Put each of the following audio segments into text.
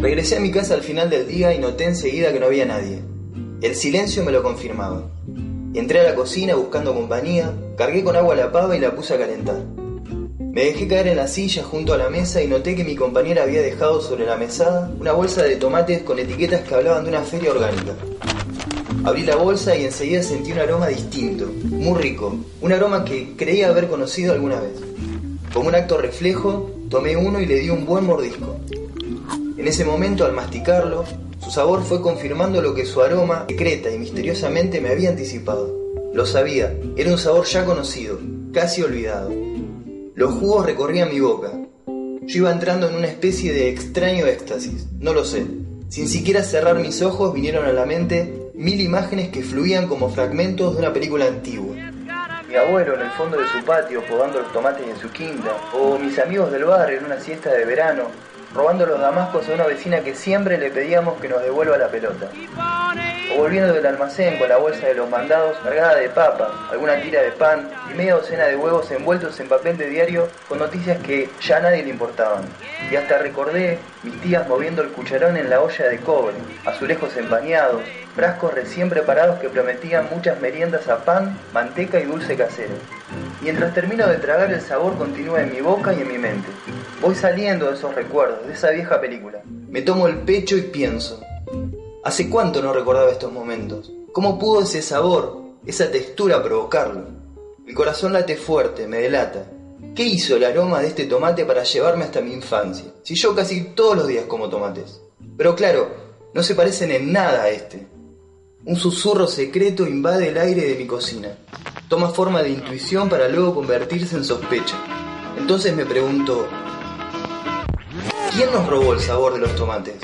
Regresé a mi casa al final del día y noté enseguida que no había nadie. El silencio me lo confirmaba. Entré a la cocina buscando compañía, cargué con agua la pava y la puse a calentar. Me dejé caer en la silla junto a la mesa y noté que mi compañera había dejado sobre la mesada una bolsa de tomates con etiquetas que hablaban de una feria orgánica. Abrí la bolsa y enseguida sentí un aroma distinto, muy rico, un aroma que creía haber conocido alguna vez. Como un acto reflejo, tomé uno y le di un buen mordisco. En ese momento, al masticarlo, su sabor fue confirmando lo que su aroma, secreta y misteriosamente, me había anticipado. Lo sabía, era un sabor ya conocido, casi olvidado. Los jugos recorrían mi boca. Yo iba entrando en una especie de extraño éxtasis, no lo sé. Sin siquiera cerrar mis ojos vinieron a la mente mil imágenes que fluían como fragmentos de una película antigua. Mi abuelo en el fondo de su patio podando los tomates en su quinta, o mis amigos del barrio en una siesta de verano, robando los damascos a una vecina que siempre le pedíamos que nos devuelva la pelota. O volviendo del almacén con la bolsa de los mandados cargada de papa, alguna tira de pan y media docena de huevos envueltos en papel de diario con noticias que ya a nadie le importaban. Y hasta recordé mis tías moviendo el cucharón en la olla de cobre, azulejos empañados, frascos recién preparados que prometían muchas meriendas a pan, manteca y dulce casero. Mientras termino de tragar el sabor continúa en mi boca y en mi mente. Voy saliendo de esos recuerdos, de esa vieja película. Me tomo el pecho y pienso. ¿Hace cuánto no recordaba estos momentos? ¿Cómo pudo ese sabor, esa textura provocarlo? Mi corazón late fuerte, me delata. ¿Qué hizo el aroma de este tomate para llevarme hasta mi infancia? Si yo casi todos los días como tomates. Pero claro, no se parecen en nada a este. Un susurro secreto invade el aire de mi cocina. Toma forma de intuición para luego convertirse en sospecha. Entonces me pregunto, ¿quién nos robó el sabor de los tomates?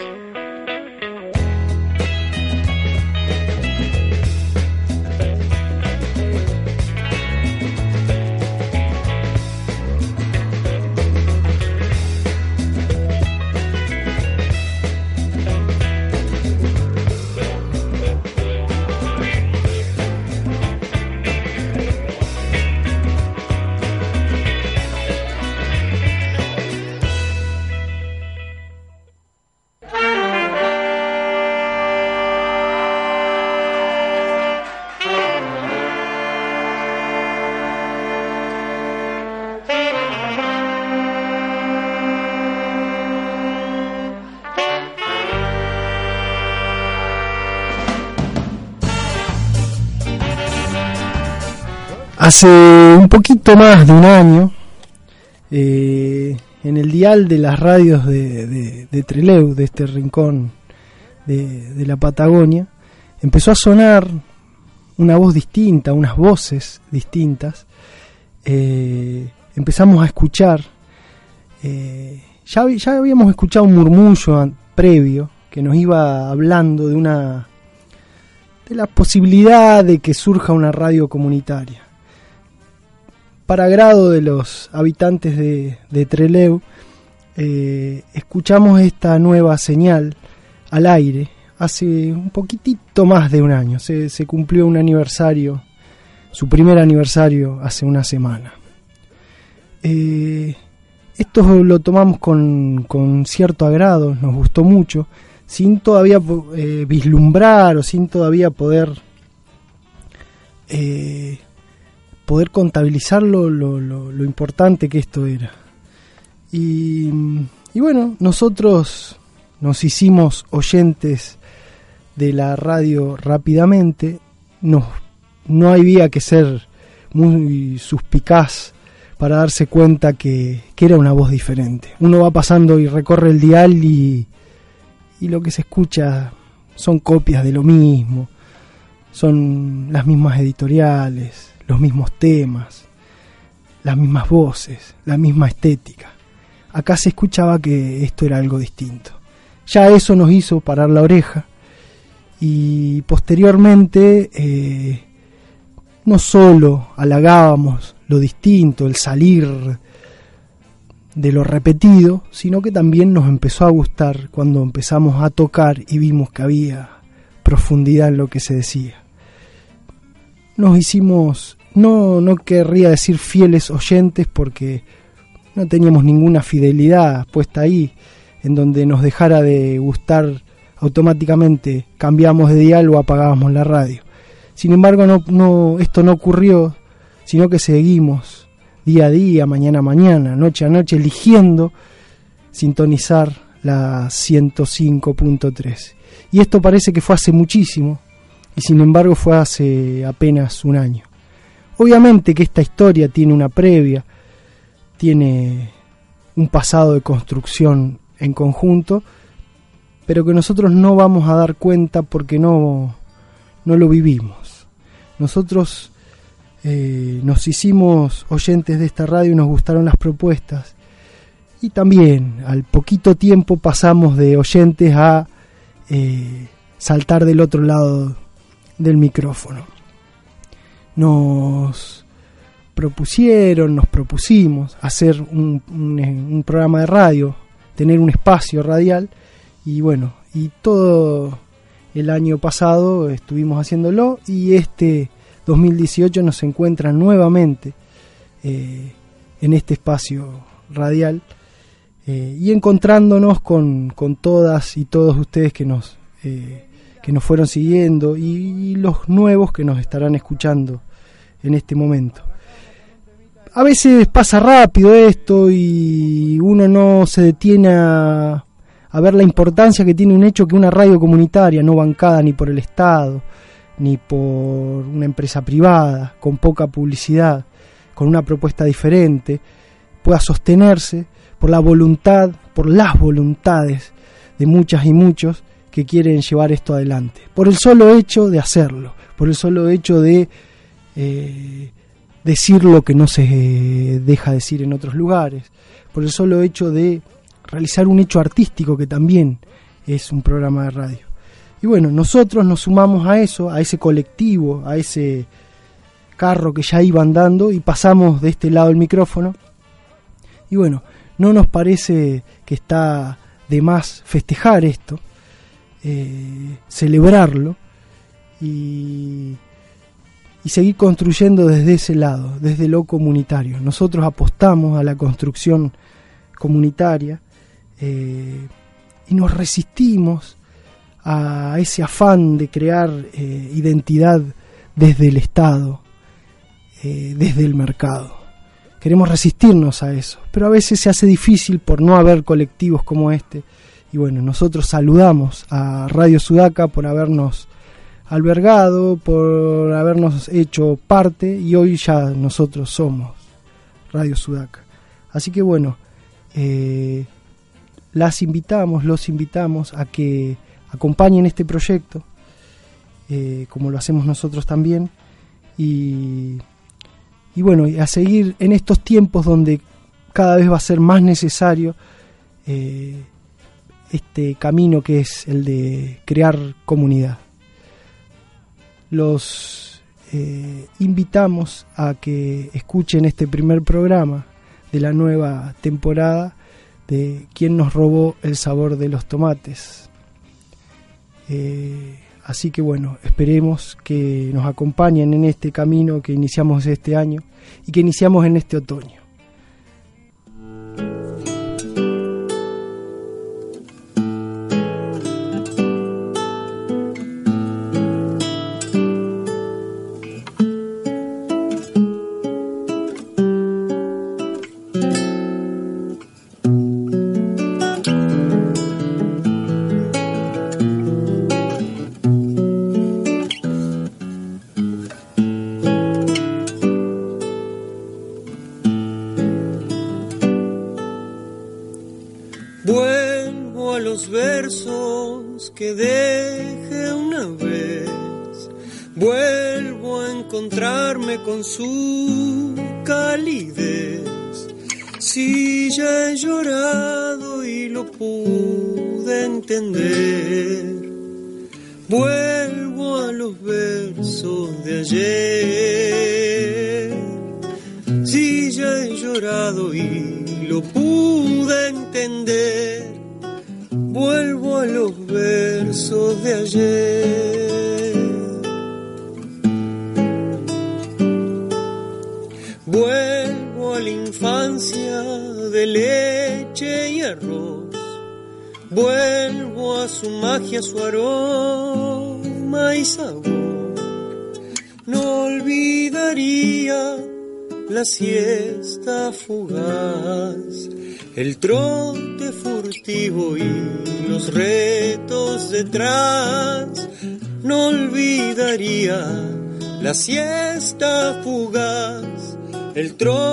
Hace un poquito más de un año, eh, en el dial de las radios de, de, de este rincón de, la Patagonia, empezó a sonar una voz distinta, unas voces distintas. Eh, empezamos a escuchar, eh, ya, ya habíamos escuchado un murmullo previo que nos iba hablando de una de la posibilidad de que surja una radio comunitaria para agrado de los habitantes de, de Treleu, eh, escuchamos esta nueva señal al aire hace un poquitito más de un año. Se, cumplió un aniversario, su primer aniversario hace una semana. Eh, esto lo tomamos con, con, cierto agrado, nos gustó mucho, sin todavía eh, vislumbrar o sin todavía poder poder contabilizar lo, lo, importante que esto era. Y, bueno, nosotros nos hicimos oyentes de la radio rápidamente, no, no había que ser muy suspicaz para darse cuenta que, que, era una voz diferente. Uno va pasando y recorre el dial y, y lo que se escucha son copias de lo mismo, son las mismas editoriales, los mismos temas, las mismas voces, la misma estética. Acá se escuchaba que esto era algo distinto. Ya eso nos hizo parar la oreja y posteriormente eh, no solo halagábamos lo distinto, el salir de lo repetido, sino que también nos empezó a gustar cuando empezamos a tocar y vimos que había profundidad en lo que se decía. Nos hicimos no, no querría decir fieles oyentes porque no teníamos ninguna fidelidad puesta ahí, en donde nos dejara de gustar automáticamente, cambiamos de dial o apagábamos la radio. Sin embargo, no, no, esto no ocurrió, sino que seguimos día a día, mañana a mañana, noche a noche, eligiendo sintonizar la 105.3. Y esto parece que fue hace muchísimo, y sin embargo fue hace apenas un año. Obviamente que esta historia tiene una previa, tiene un pasado de construcción en conjunto, pero que nosotros no vamos a dar cuenta porque no, no lo vivimos. Nosotros eh, nos hicimos oyentes de esta radio y nos gustaron las propuestas. Y también al poquito tiempo pasamos de oyentes a eh, saltar del otro lado del micrófono. Nos propusieron, nos propusimos hacer un, un, programa de radio, tener un espacio radial y bueno, y todo el año pasado estuvimos haciéndolo y este 2018 nos encuentra nuevamente eh, en este espacio radial eh, y encontrándonos con, con, todas y todos ustedes que nos, eh, que nos fueron siguiendo y, los nuevos que nos estarán escuchando en este momento. A veces pasa rápido esto y uno no se detiene a, ver la importancia que tiene un hecho que una radio comunitaria, no bancada ni por el Estado, ni por una empresa privada, con poca publicidad, con una propuesta diferente, pueda sostenerse por la voluntad, por las voluntades de muchas y muchos que quieren llevar esto adelante. Por el solo hecho de hacerlo, por el solo hecho de eh, decir lo que no se deja decir en otros lugares, por el solo hecho de realizar un hecho artístico que también es un programa de radio. Y bueno, nosotros nos sumamos a eso, a ese colectivo, a ese carro que ya iba andando y pasamos de este lado el micrófono. Y bueno, no nos parece que está de más festejar esto, eh, celebrarlo y, y seguir construyendo desde ese lado, desde lo comunitario. Nosotros apostamos a la construcción comunitaria eh, y nos resistimos a ese afán de crear eh, identidad desde el Estado, eh, desde el mercado. Queremos resistirnos a eso, pero a veces se hace difícil por no haber colectivos como este. Y bueno, nosotros saludamos a Radio Sudaca por habernos albergado, por habernos hecho parte y hoy ya nosotros somos Radio Sudaca. Así que bueno, eh, las invitamos, los invitamos a que acompañen este proyecto, eh, como lo hacemos nosotros también, y, y bueno, a seguir en estos tiempos donde cada vez va a ser más necesario eh, este camino que es el de crear comunidad. Los eh, invitamos a que escuchen este primer programa de la nueva temporada de quién nos robó el sabor de los tomates. Eh, así que bueno, esperemos que nos acompañen en este camino que iniciamos este año y que iniciamos en este otoño. La siesta fugaz, el trote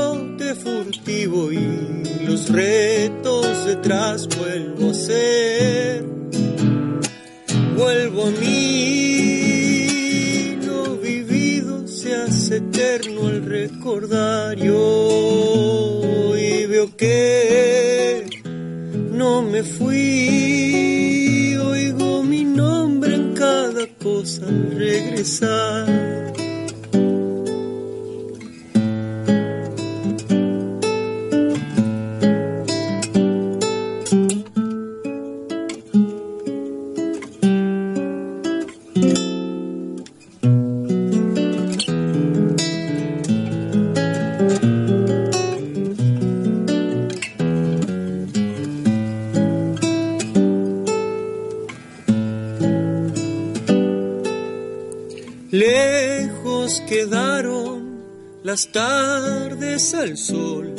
sol,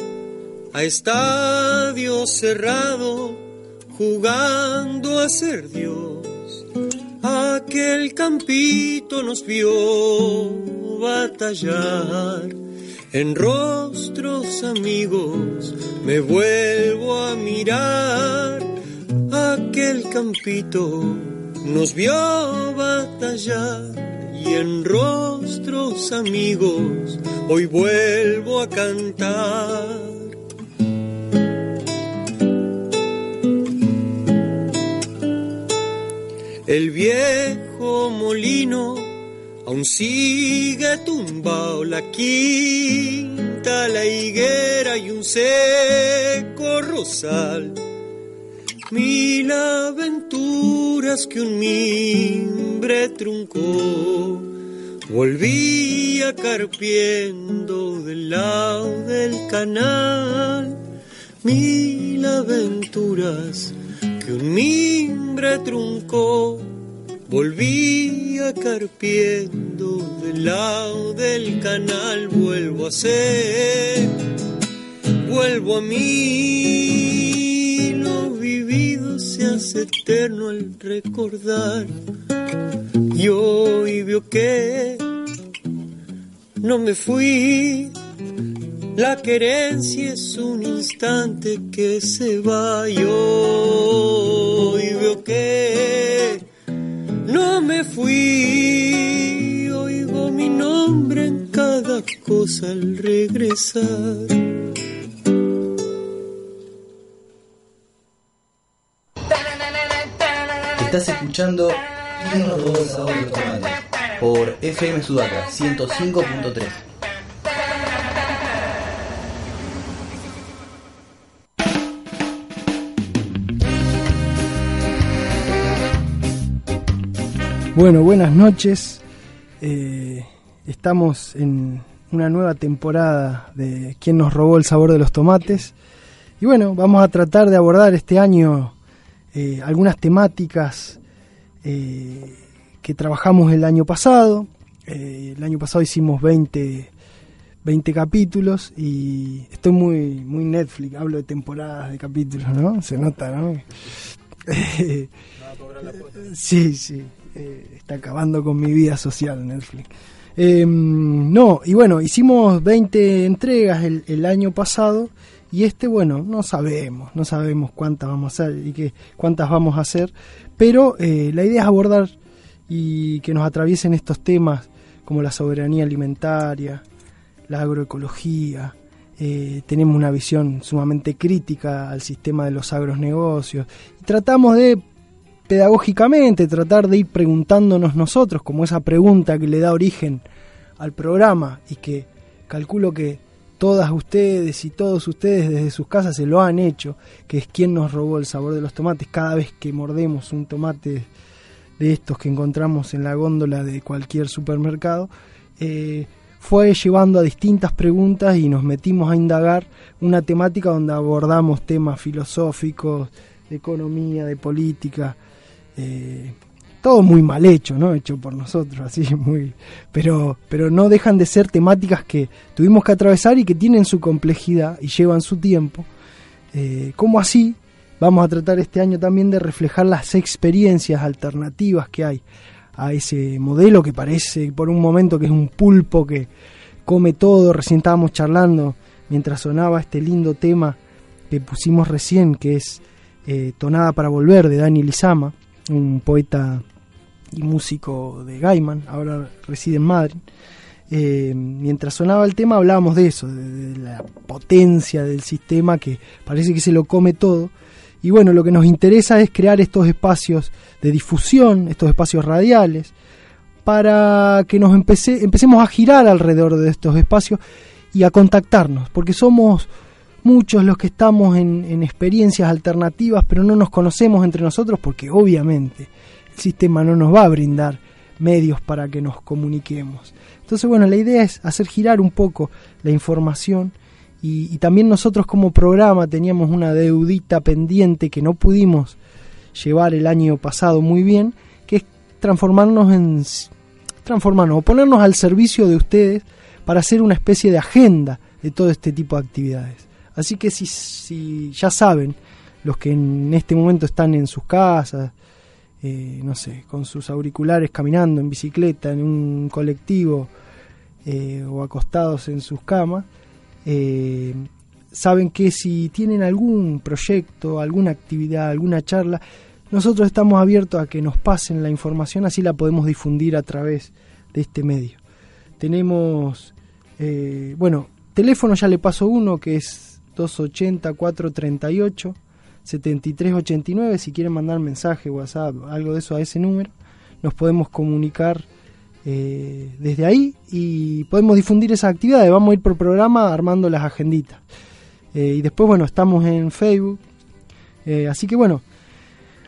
a estadio cerrado, jugando a ser Dios. Aquel campito nos vio batallar. En rostros amigos me vuelvo a mirar. Aquel campito nos vio batallar y en rostros amigos hoy vuelvo a cantar. El viejo molino aún sigue tumbado, la quinta, la higuera y un seco rosal. Mil aventuras que un mimbre truncó, volvía carpiendo del lado del canal. Mil aventuras que un mimbre truncó, volvía carpiendo del lado del canal. Vuelvo a ser, vuelvo a mí, eterno al recordar. Y hoy veo que no me fui. La querencia es un instante que se va y hoy veo que no me fui. Oigo mi nombre en cada cosa al regresar. Estás escuchando ¿Quién nos robó el sabor de los tomates? Por FM Sudaca 105.3. Bueno, buenas noches. Eh, estamos en una nueva temporada de ¿Quién nos robó el sabor de los tomates? Y bueno, vamos a tratar de abordar este año eh, algunas temáticas eh, que trabajamos el año pasado. Eh, el año pasado hicimos 20, 20 capítulos y estoy muy, muy Netflix, hablo de temporadas de capítulos, ¿no? Se nota, ¿no? sí, sí, está acabando con mi vida social Netflix. Eh, no, y bueno, hicimos 20 entregas el, el año pasado y este, bueno, no sabemos, no sabemos cuántas vamos a hacer y que, cuántas vamos a hacer, pero eh, la idea es abordar y que nos atraviesen estos temas como la soberanía alimentaria, la agroecología, eh, tenemos una visión sumamente crítica al sistema de los agronegocios y tratamos de pedagógicamente tratar de ir preguntándonos nosotros como esa pregunta que le da origen al programa y que calculo que todas ustedes y todos ustedes desde sus casas se lo han hecho, que es quien nos robó el sabor de los tomates cada vez que mordemos un tomate de estos que encontramos en la góndola de cualquier supermercado. Eh, fue llevando a distintas preguntas y nos metimos a indagar una temática donde abordamos temas filosóficos, de economía, de política, eh, todo muy mal hecho, ¿no? Hecho por nosotros, así muy, pero, pero no dejan de ser temáticas que tuvimos que atravesar y que tienen su complejidad y llevan su tiempo. Eh, como así vamos a tratar este año también de reflejar las experiencias alternativas que hay a ese modelo que parece por un momento que es un pulpo que come todo. Recién estábamos charlando mientras sonaba este lindo tema que pusimos recién, que es eh, Tonada para Volver de Dani Lizama, un poeta y músico de Gaiman, ahora reside en Madrid. Eh, mientras sonaba el tema hablábamos de eso, de, la potencia del sistema que parece que se lo come todo. Y bueno, lo que nos interesa es crear estos espacios de difusión, estos espacios radiales, para que nos empecemos a girar alrededor de estos espacios y a contactarnos, porque somos muchos los que estamos en, experiencias alternativas, pero no nos conocemos entre nosotros porque obviamente sistema no nos va a brindar medios para que nos comuniquemos. Entonces, bueno, la idea es hacer girar un poco la información y, y, también nosotros como programa teníamos una deudita pendiente que no pudimos llevar el año pasado muy bien, que es transformarnos en transformarnos o ponernos al servicio de ustedes para hacer una especie de agenda de todo este tipo de actividades. Así que si, ya saben, los que en este momento están en sus casas, eh, no sé, con sus auriculares caminando en bicicleta, en un colectivo eh, o acostados en sus camas, eh, saben que si tienen algún proyecto, alguna actividad, alguna charla, nosotros estamos abiertos a que nos pasen la información, así la podemos difundir a través de este medio. Tenemos, bueno, teléfono ya le paso uno que es 280 438 7389 si quieren mandar mensaje, WhatsApp, algo de eso a ese número, nos podemos comunicar eh, desde ahí y podemos difundir esas actividades. Vamos a ir por programa armando las agenditas. Eh, y después, bueno, estamos en Facebook. Eh, así que bueno,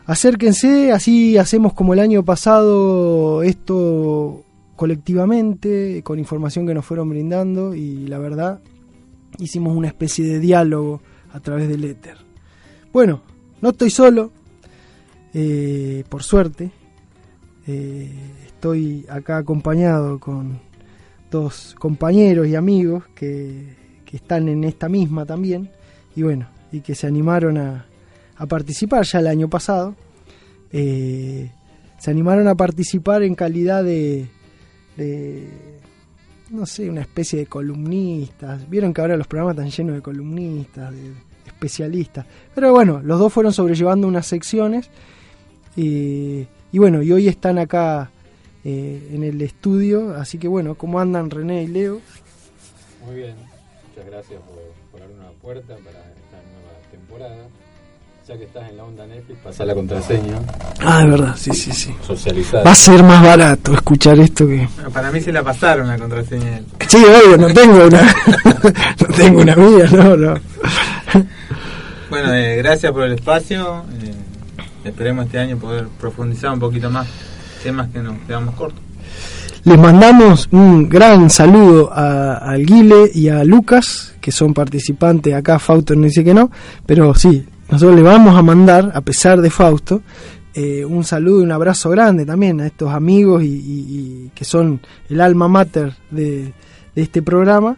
acérquense, así hacemos como el año pasado esto colectivamente, con información que nos fueron brindando y la verdad hicimos una especie de diálogo a través del éter. Bueno, no estoy solo, eh, por suerte. Eh, estoy acá acompañado con dos compañeros y amigos que, están en esta misma también y bueno, y que se animaron a, participar ya el año pasado. Eh, se animaron a participar en calidad de no sé, una especie de columnistas. Vieron que ahora los programas están llenos de columnistas, de especialistas. Pero bueno, los dos fueron sobrellevando unas secciones. y bueno, y hoy están acá eh, en el estudio. Así que bueno, ¿cómo andan René y Leo? Muy bien, muchas gracias por, por abrir una puerta para esta nueva temporada ya que estás en la onda Netflix, pasa la contraseña. Ah, de verdad, sí, sí, sí. Socializar. Va a ser más barato escuchar esto que. para mí se la pasaron la contraseña. Sí, obvio, no tengo una. no tengo una mía, no, no. Bueno, eh, gracias por el espacio. Eh, esperemos este año poder profundizar un poquito más temas que nos quedamos cortos. Les mandamos un gran saludo a, al Guile y a Lucas, que son participantes acá. Fausto no dice que no, pero sí, nosotros le vamos a mandar, a pesar de Fausto, eh, un saludo y un abrazo grande también a estos amigos y, que son el alma mater de, este programa,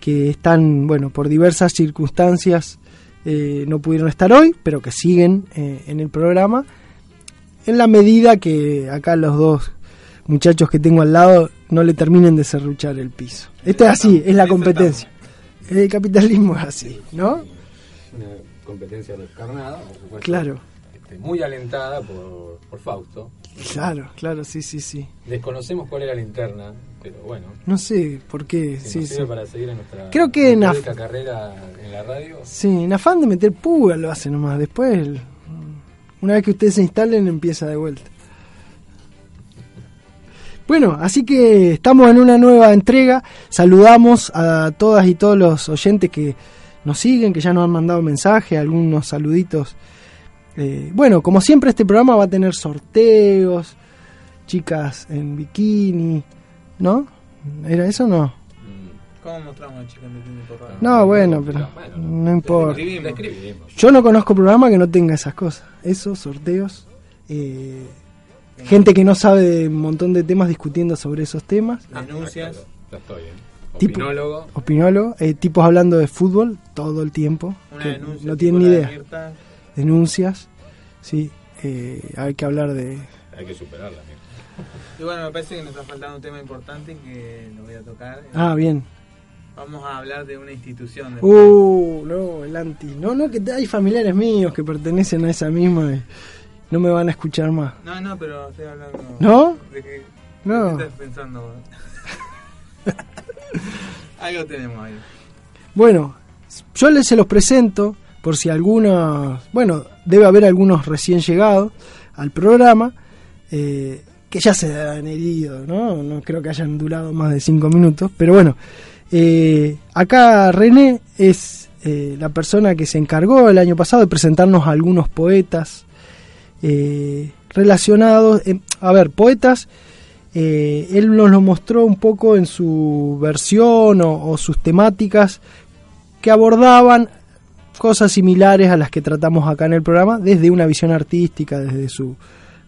que están, bueno, por diversas circunstancias eh, no pudieron estar hoy, pero que siguen eh, en el programa, en la medida que acá los dos muchachos que tengo al lado no le terminen de serruchar el piso. Esto es así, es la competencia. El capitalismo es así, ¿no? competencia descarnada, por supuesto. Claro. Este, muy alentada por, por, Fausto. Claro, claro, sí, sí, sí. Desconocemos cuál era la interna, pero bueno. No sé por qué. sí, sí. para seguir en nuestra Creo que en carrera en la radio. Sí, en afán de meter púa lo hace nomás. Después, una vez que ustedes se instalen, empieza de vuelta. Bueno, así que estamos en una nueva entrega. Saludamos a todas y todos los oyentes que nos siguen, que ya nos han mandado mensajes, algunos saluditos. Eh, bueno, como siempre este programa va a tener sorteos, chicas en bikini, ¿no? ¿Era eso o no? ¿Cómo mostramos el chicken bikini por radio? No, bueno, pero Bueno, no importa. Le escribimos. Yo no conozco programa que no tenga esas cosas. Esos sorteos. eh, gente que no sabe de un montón de temas discutiendo sobre esos temas. Denuncias. Ya estoy, ¿eh? Tipo- Opinólogo. Opinólogos, eh, tipos hablando de fútbol todo el tiempo. Una que denuncia. no tienen ni idea. Mirta. Denuncias. Sí, eh, hay que hablar de... Hay que superarla. Y bueno, me parece que nos está faltando un tema importante que lo voy a tocar. Ah, bien. Vamos a hablar de una institución. De Uh, no, el anti. No, no, que hay familiares míos que pertenecen a esa misma no me van a escuchar más. No, no, pero estoy hablando. ¿No? ¿De qué, No. ¿qué estás pensando? Algo tenemos ahí. Bueno, yo les se los presento por si algunos, bueno, debe haber algunos recién llegados al programa eh, que ya se han herido, ¿no? No creo que hayan durado más de cinco minutos, pero bueno, eh, acá René es eh, la persona que se encargó el año pasado de presentarnos a algunos poetas relacionados, eh, a ver, poetas él nos lo mostró un poco en su versión o sus temáticas que abordaban cosas similares a las que tratamos acá en el programa desde una visión artística, desde su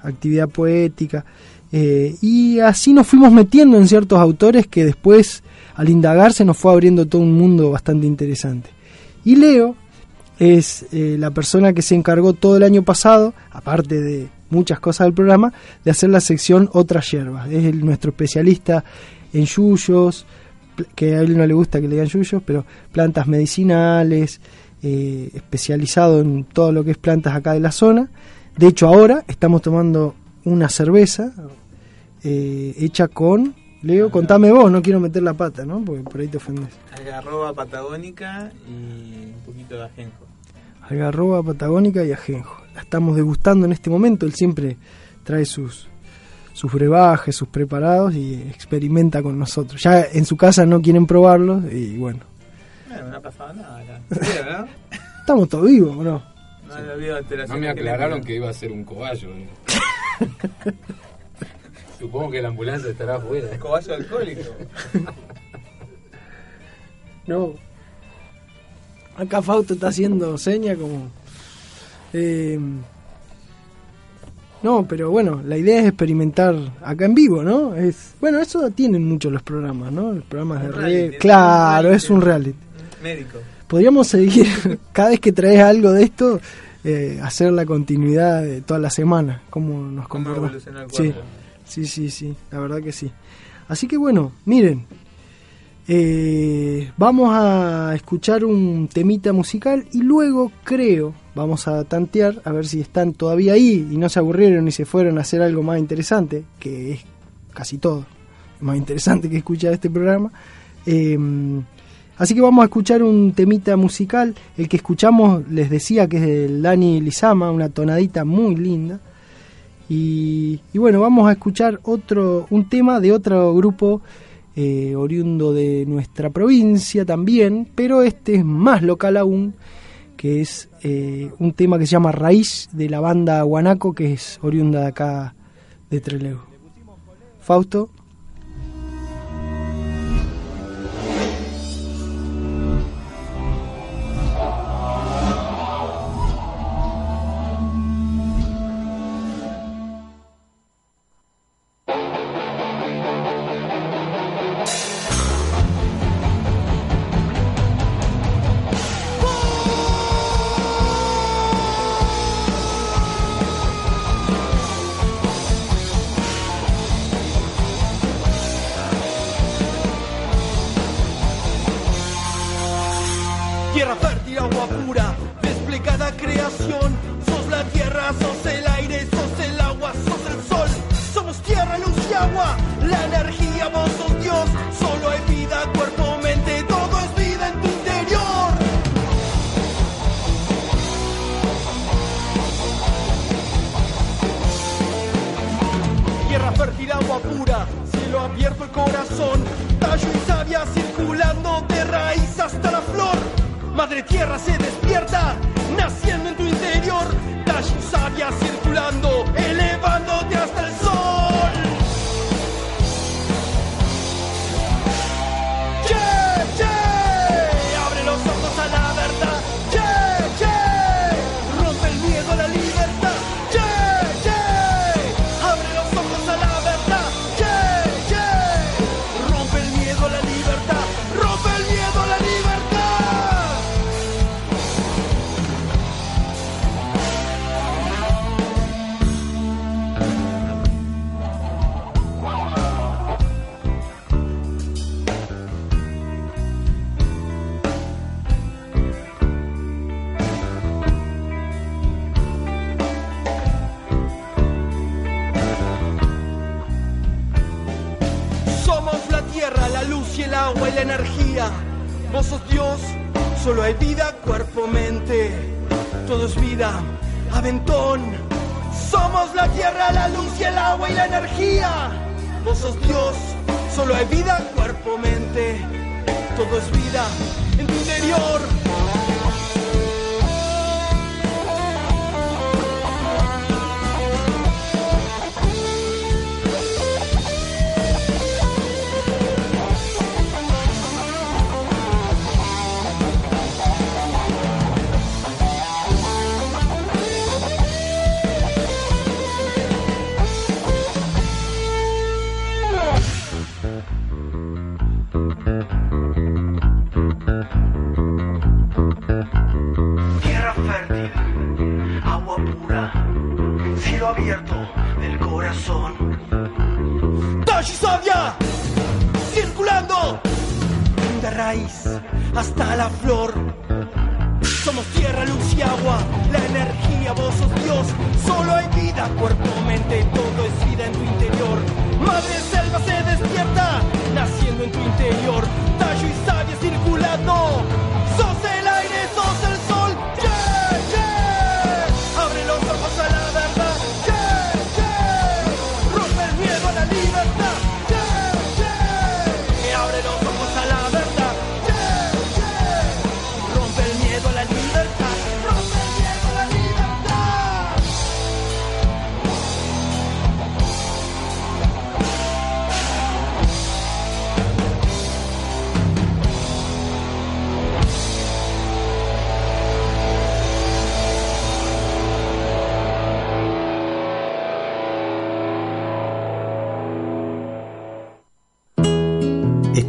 actividad poética. eh, y así nos fuimos metiendo en ciertos autores que después, al indagar, se nos fue abriendo todo un mundo bastante interesante. Y Leo es eh, la persona que se encargó todo el año pasado, aparte de muchas cosas del programa, de hacer la sección Otras Hierbas. Es el- nuestro especialista en yuyos, que a él no le gusta que le digan yuyos, pero plantas medicinales, eh, especializado en todo lo que es plantas acá de la zona. De hecho, ahora estamos tomando una cerveza eh, hecha con... Leo, contame vos, no quiero meter la pata, ¿no? Porque por ahí te ofendes. Algarroba patagónica y un poquito de ajenjo. Algarroba patagónica y ajenjo. La estamos degustando en este momento. Él siempre trae sus, sus brebajes, sus preparados y experimenta con nosotros. Ya en su casa no quieren probarlos y bueno, Bueno, no ha pasado nada estamos todos vivos, ¿o ¿no? No. No me aclararon que iba a ser un cobayo. ¿eh? Supongo que la ambulancia estará afuera. Cobayo alcohólico. No. Acá Fausto está haciendo seña como... eh, no, pero bueno, la idea es experimentar acá en vivo, ¿no? Es Bueno, eso tienen mucho los programas, ¿no? Los programas de Un reality, Claro, un es un reality. reality. Médico. Podríamos seguir, cada vez que traes algo de esto, eh, hacer la continuidad de toda la semana, como nos Cómo comporta. evoluciona el Sí, sí, sí, sí, la verdad que sí. Así que bueno, miren, eh, vamos a escuchar un temita musical y luego creo, vamos a tantear a ver si están todavía ahí y no se aburrieron y se fueron a hacer algo más interesante, que es casi todo, más interesante que escuchar este programa. Eh, así que vamos a escuchar un temita musical, el que escuchamos les decía que es el Dani Lizama, una tonadita muy linda. Y, y bueno, vamos a escuchar otro un tema de otro grupo eh, oriundo de nuestra provincia también, pero este es más local aún, que es eh, un tema que se llama Raíz de la banda Guanaco, que es oriunda de acá de Trelew. Fausto.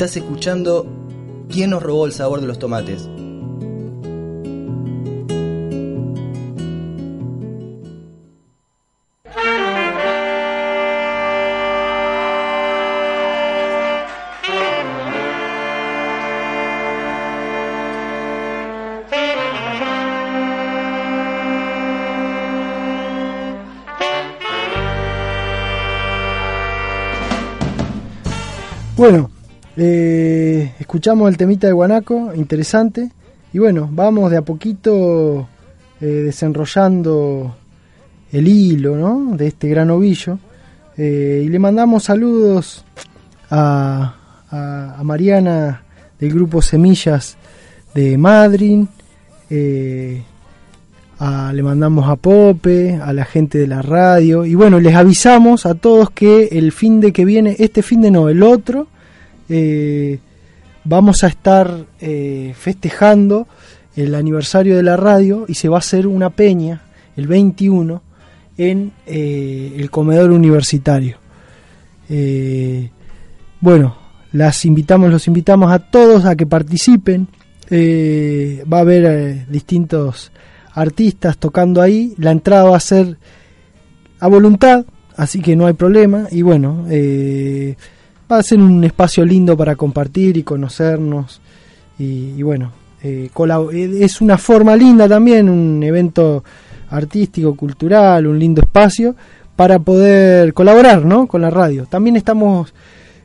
Estás escuchando ¿Quién nos robó el sabor de los tomates? Bueno, eh, escuchamos el temita de Guanaco, interesante. Y bueno, vamos de a poquito eh, desenrollando el hilo ¿no? de este gran ovillo. Eh, y le mandamos saludos a, Mariana del grupo Semillas de Madrid. a- le mandamos a Pope, a la gente de la radio. Y bueno, les avisamos a todos que el fin de que viene, este fin de no, el otro, eh, vamos a estar eh, festejando el aniversario de la radio y se va a hacer una peña el 21 en eh, el comedor universitario. Bueno, las invitamos, los invitamos a todos a que participen. Va a haber distintos artistas tocando ahí. La entrada va a ser a voluntad, así que no hay problema. Y bueno, va a ser un espacio lindo para compartir y conocernos. Y, y bueno, eh, eh, es una forma linda también, un evento artístico, cultural, un lindo espacio para poder colaborar ¿no? con la radio. También estamos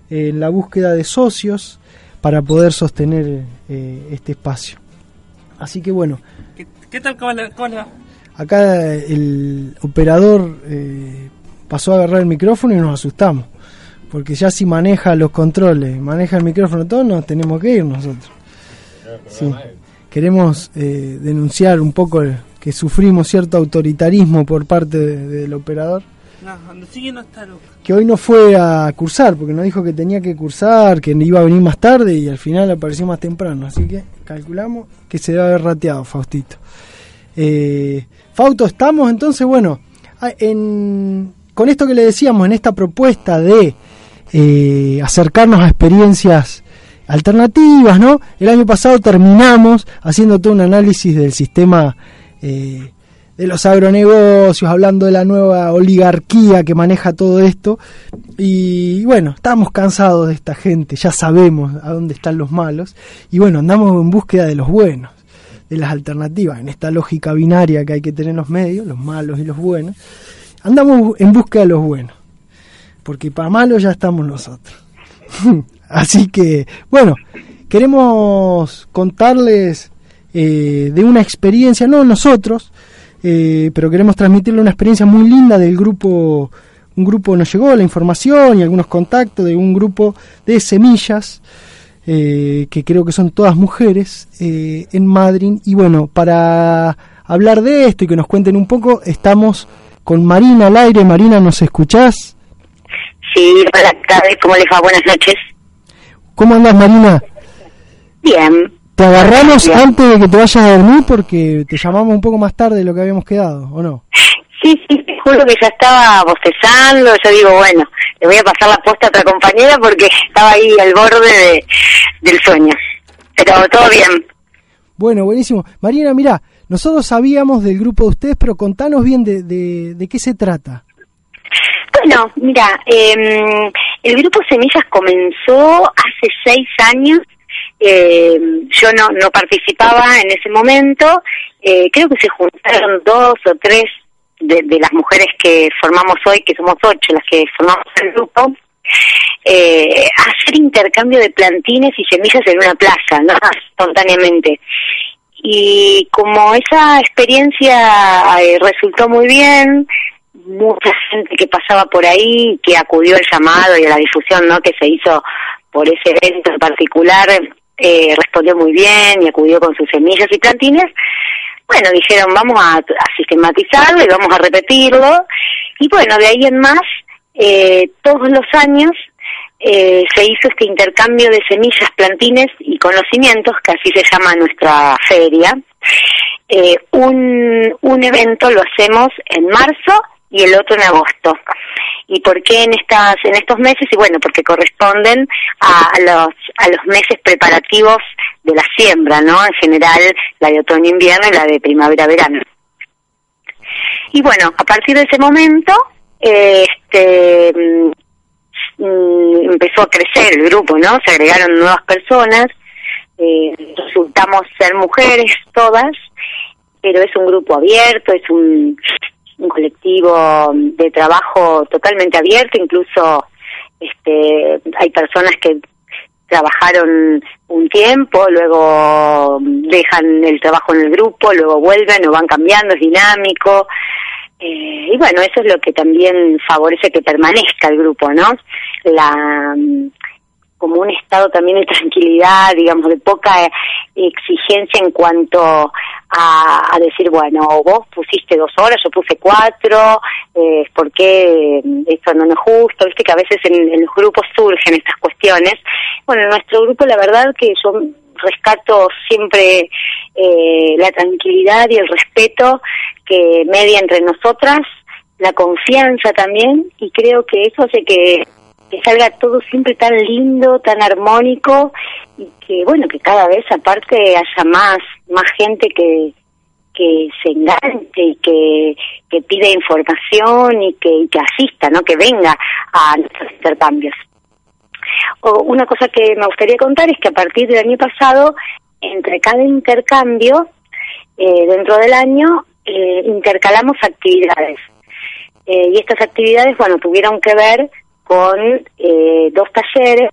en la búsqueda de socios para poder sostener eh, este espacio. Así que bueno, ¿Qué, qué tal? ¿Cómo le, cómo le va? acá el operador eh, pasó a agarrar el micrófono y nos asustamos. Porque ya si maneja los controles, maneja el micrófono, todo, nos tenemos que ir nosotros. Sí. Queremos eh, denunciar un poco el- que sufrimos cierto autoritarismo por parte de- del operador, No, está loco. que hoy no fue a cursar, porque nos dijo que tenía que cursar, que iba a venir más tarde y al final apareció más temprano. Así que calculamos que se debe haber rateado Faustito. Eh, Fausto, estamos entonces, bueno, ah, en- con esto que le decíamos, en esta propuesta de eh, acercarnos a experiencias alternativas, ¿no? El año pasado terminamos haciendo todo un análisis del sistema eh, de los agronegocios, hablando de la nueva oligarquía que maneja todo esto. Y bueno, estamos cansados de esta gente, ya sabemos a dónde están los malos. Y bueno, andamos en búsqueda de los buenos, de las alternativas, en esta lógica binaria que hay que tener en los medios, los malos y los buenos. Andamos en búsqueda de los buenos, porque para malos ya estamos nosotros. Así que, bueno, queremos contarles eh, de una experiencia, no nosotros, eh, pero queremos transmitirle una experiencia muy linda del grupo, un grupo nos llegó la información y algunos contactos de un grupo de semillas, eh, que creo que son todas mujeres, eh, en Madrid. Y bueno, para hablar de esto y que nos cuenten un poco, estamos con Marina al aire. Marina, ¿nos escuchás? Sí, buenas tardes, ¿cómo les va? Buenas noches. ¿Cómo andas, Marina? Bien. Te agarramos Bien. antes de que te vayas a dormir porque te llamamos un poco más tarde de lo que habíamos quedado, ¿o no? Sí, sí, te juro que ya estaba bostezando, yo digo, bueno, le voy a pasar la posta a otra compañera porque estaba ahí al borde de, del sueño. Pero todo bien. Bueno, buenísimo. Marina, mira, nosotros sabíamos del grupo de ustedes, pero contanos bien de, de, de qué se trata. Bueno, mira, eh, el grupo Semillas comenzó hace seis años. Eh, yo no, no participaba en ese momento. Eh, creo que se juntaron dos o tres de, las mujeres que formamos hoy, que somos ocho las que formamos el grupo, eh, hacer intercambio de plantines y semillas en una plaza, ¿no? Espontáneamente. Y como esa experiencia eh, resultó muy bien, mucha gente que pasaba por ahí, que acudió al llamado y a la difusión ¿no? que se hizo por ese evento en particular, eh, respondió muy bien y acudió con sus semillas y plantines. Bueno, dijeron, vamos a, sistematizarlo y vamos a repetirlo. Y bueno, de ahí en más, eh, todos los años eh, se hizo este intercambio de semillas, plantines y conocimientos, que así se llama nuestra feria. Eh, un, un evento lo hacemos en marzo y el otro en agosto. ¿Y por qué en estas en estos meses? Y bueno, porque corresponden a, los a los meses preparativos de la siembra, ¿no? En general, la de otoño-invierno y la de primavera-verano. Y bueno, a partir de ese momento, este mm, mm, empezó a crecer el grupo, ¿no? Se agregaron nuevas personas, eh, resultamos ser mujeres todas, pero es un grupo abierto, es un, un colectivo de trabajo totalmente abierto, incluso este, hay personas que trabajaron un tiempo, luego dejan el trabajo en el grupo, luego vuelven o van cambiando, es dinámico. Eh, y bueno, eso es lo que también favorece que permanezca el grupo, ¿no? La como un estado también de tranquilidad, digamos, de poca eh, exigencia en cuanto a, a, decir, bueno, vos pusiste dos horas, yo puse cuatro, eh, ¿por qué esto no es justo? Viste que a veces en, en los grupos surgen estas cuestiones. Bueno, en nuestro grupo la verdad que yo rescato siempre eh, la tranquilidad y el respeto que media entre nosotras, la confianza también, y creo que eso hace que que salga todo siempre tan lindo, tan armónico y que bueno, que cada vez aparte haya más más gente que que se enganche y que, que pide información y que, que asista, ¿no? Que venga a nuestros intercambios. O una cosa que me gustaría contar es que a partir del año pasado, entre cada intercambio, eh, dentro del año, eh, intercalamos actividades. Eh, y estas actividades, bueno, tuvieron que ver con eh, dos talleres,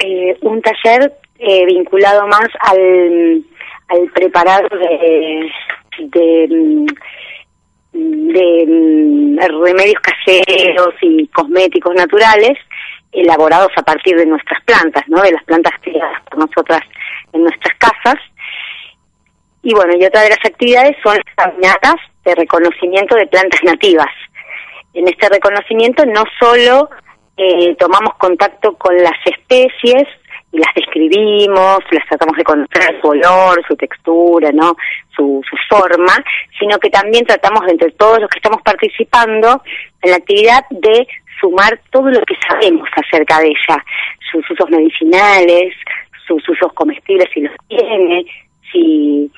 eh, un taller eh, vinculado más al, al preparar de, de, remedios caseros y cosméticos naturales elaborados a partir de nuestras plantas, ¿no? De las plantas criadas por nosotras en nuestras casas. Y bueno, y otra de las actividades son las caminatas de reconocimiento de plantas nativas. En este reconocimiento no solo eh, tomamos contacto con las especies y las describimos, las tratamos de conocer su olor, su textura, ¿no? Su, su forma, sino que también tratamos entre todos los que estamos participando en la actividad de sumar todo lo que sabemos acerca de ella, sus usos medicinales, sus usos comestibles si los tiene, si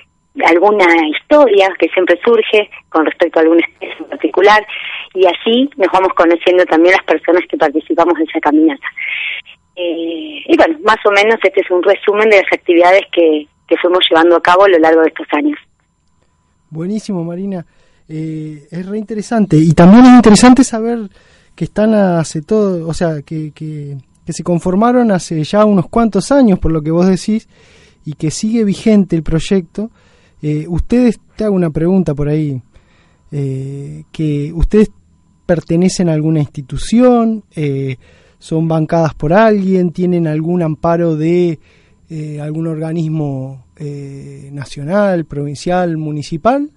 alguna historia que siempre surge con respecto a alguna especie en particular y así nos vamos conociendo también las personas que participamos de esa caminata. Eh, y bueno, más o menos este es un resumen de las actividades que, que fuimos llevando a cabo a lo largo de estos años. Buenísimo, Marina. Eh, es re interesante. Y también es interesante saber que están hace todo, o sea, que, que, que se conformaron hace ya unos cuantos años, por lo que vos decís, y que sigue vigente el proyecto. Eh, ustedes, te hago una pregunta por ahí, eh, que ustedes pertenecen a alguna institución, eh, son bancadas por alguien, tienen algún amparo de eh, algún organismo eh, nacional, provincial, municipal.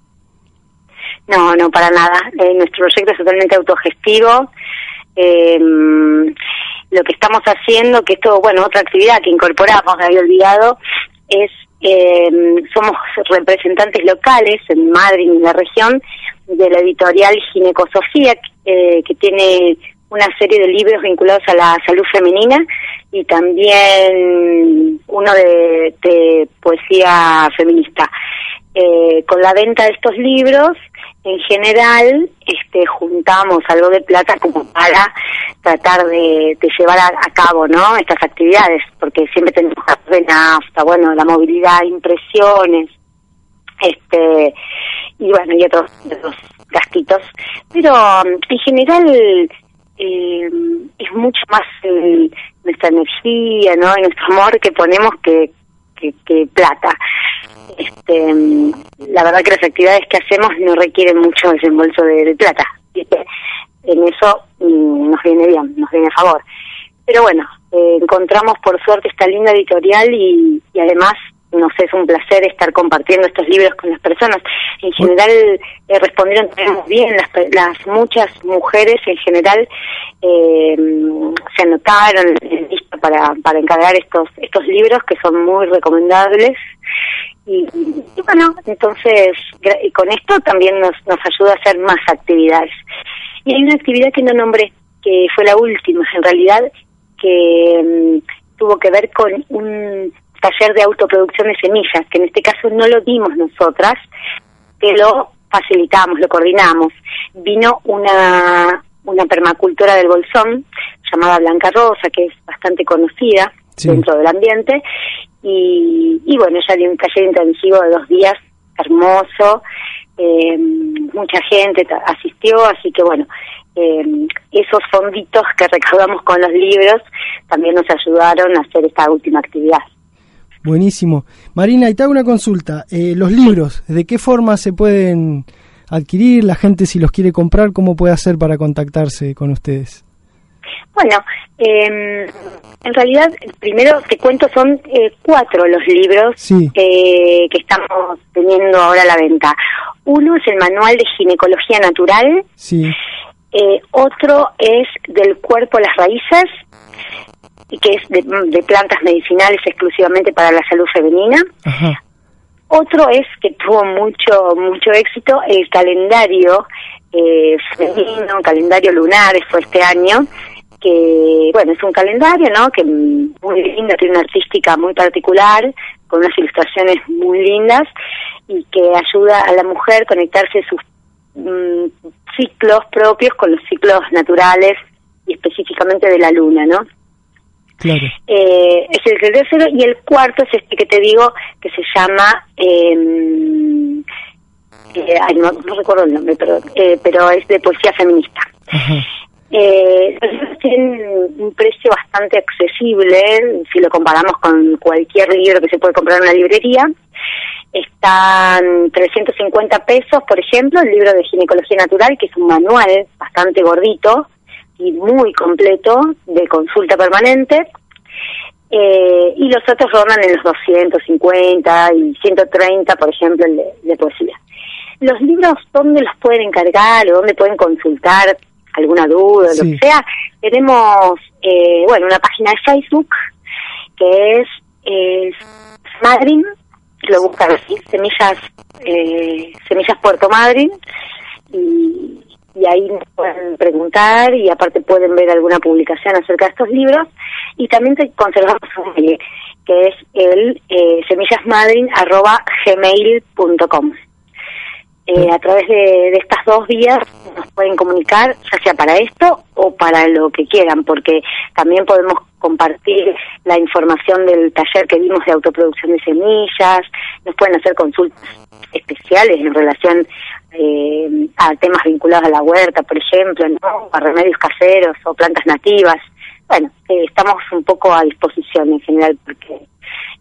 No, no, para nada. Eh, nuestro proyecto es totalmente autogestivo. Eh, lo que estamos haciendo, que esto, bueno, otra actividad que incorporamos, me había olvidado, es, eh, somos representantes locales en Madrid en la región de la editorial Ginecosofía, eh, que tiene una serie de libros vinculados a la salud femenina y también uno de, de poesía feminista. Eh, con la venta de estos libros, en general, este, juntamos algo de plata como para tratar de, llevar a, a cabo, ¿no? Estas actividades, porque siempre tenemos de nafta, bueno, la movilidad, impresiones, este, y bueno, y otros, otros gastitos. Pero um, en general eh, es mucho más eh, nuestra energía, ¿no? Y nuestro amor que ponemos que, que, que plata. Este, la verdad que las actividades que hacemos no requieren mucho desembolso de, de plata. En eso mm, nos viene bien, nos viene a favor. Pero bueno, eh, encontramos por suerte esta linda editorial y además nos es un placer estar compartiendo estos libros con las personas. En general eh, respondieron bien, las, las muchas mujeres en general eh, se anotaron en lista para, para encargar estos, estos libros que son muy recomendables. Y, bueno, entonces y con esto también nos, nos ayuda a hacer más actividades. Y hay una actividad que no nombré, que fue la última, en realidad, que mm, tuvo que ver con un taller de autoproducción de semillas, que en este caso no lo dimos nosotras, que lo facilitamos, lo coordinamos. Vino una, una permacultora del Bolsón, llamada Blanca Rosa, que es bastante conocida Sí. dentro del ambiente, y, y bueno, ella dio un taller intensivo de dos días, hermoso, eh, mucha gente asistió, así que bueno, eh, esos fonditos que recaudamos con los libros también nos ayudaron a hacer esta última actividad. Buenísimo. Marina, y te hago una consulta. Eh, los libros, ¿de qué forma se pueden adquirir? La gente si los quiere comprar, ¿cómo puede hacer para contactarse con ustedes? Bueno, eh, en realidad, primero te cuento, son eh, cuatro los libros Sí. eh, que estamos teniendo ahora a la venta. Uno es el Manual de Ginecología Natural, Sí, eh, otro es Del cuerpo a las raíces, y que es de, de plantas medicinales exclusivamente para la salud femenina. ajá, Otro es que tuvo mucho mucho éxito el calendario eh, femenino, calendario lunar, fue este año, que bueno, es un calendario, ¿no? Que muy lindo, tiene una artística muy particular, con unas ilustraciones muy lindas y que ayuda a la mujer a conectarse sus mm, ciclos propios con los ciclos naturales y específicamente de la luna, ¿no? Claro. Eh, es el tercero y el cuarto es este que te digo que se llama eh, eh, ay, no, no recuerdo el nombre pero eh, pero es de poesía feminista Ajá. eh, tienen un precio bastante accesible si lo comparamos con cualquier libro que se puede comprar en una librería están 350 pesos por ejemplo el libro de ginecología natural que es un manual bastante gordito y muy completo de consulta permanente eh, y los otros rondan en los 250 y 130 por ejemplo el de, de poesía. Los libros dónde los pueden encargar o dónde pueden consultar alguna duda Sí. lo que sea tenemos eh, bueno una página de Facebook que es eh, Madryn lo buscan así semillas eh, semillas Puerto Madryn y, y ahí nos pueden preguntar y aparte pueden ver alguna publicación acerca de estos libros. Y también te conservamos un mail que es el eh, semillasmadryn@gmail.com eh, a través de, de estas dos vías nos pueden comunicar, ya sea para esto o para lo que quieran, porque también podemos compartir la información del taller que vimos de autoproducción de semillas, nos pueden hacer consultas especiales en relación eh, a temas vinculados a la huerta, por ejemplo, a remedios caseros o plantas nativas. bueno, eh, estamos un poco a disposición en general porque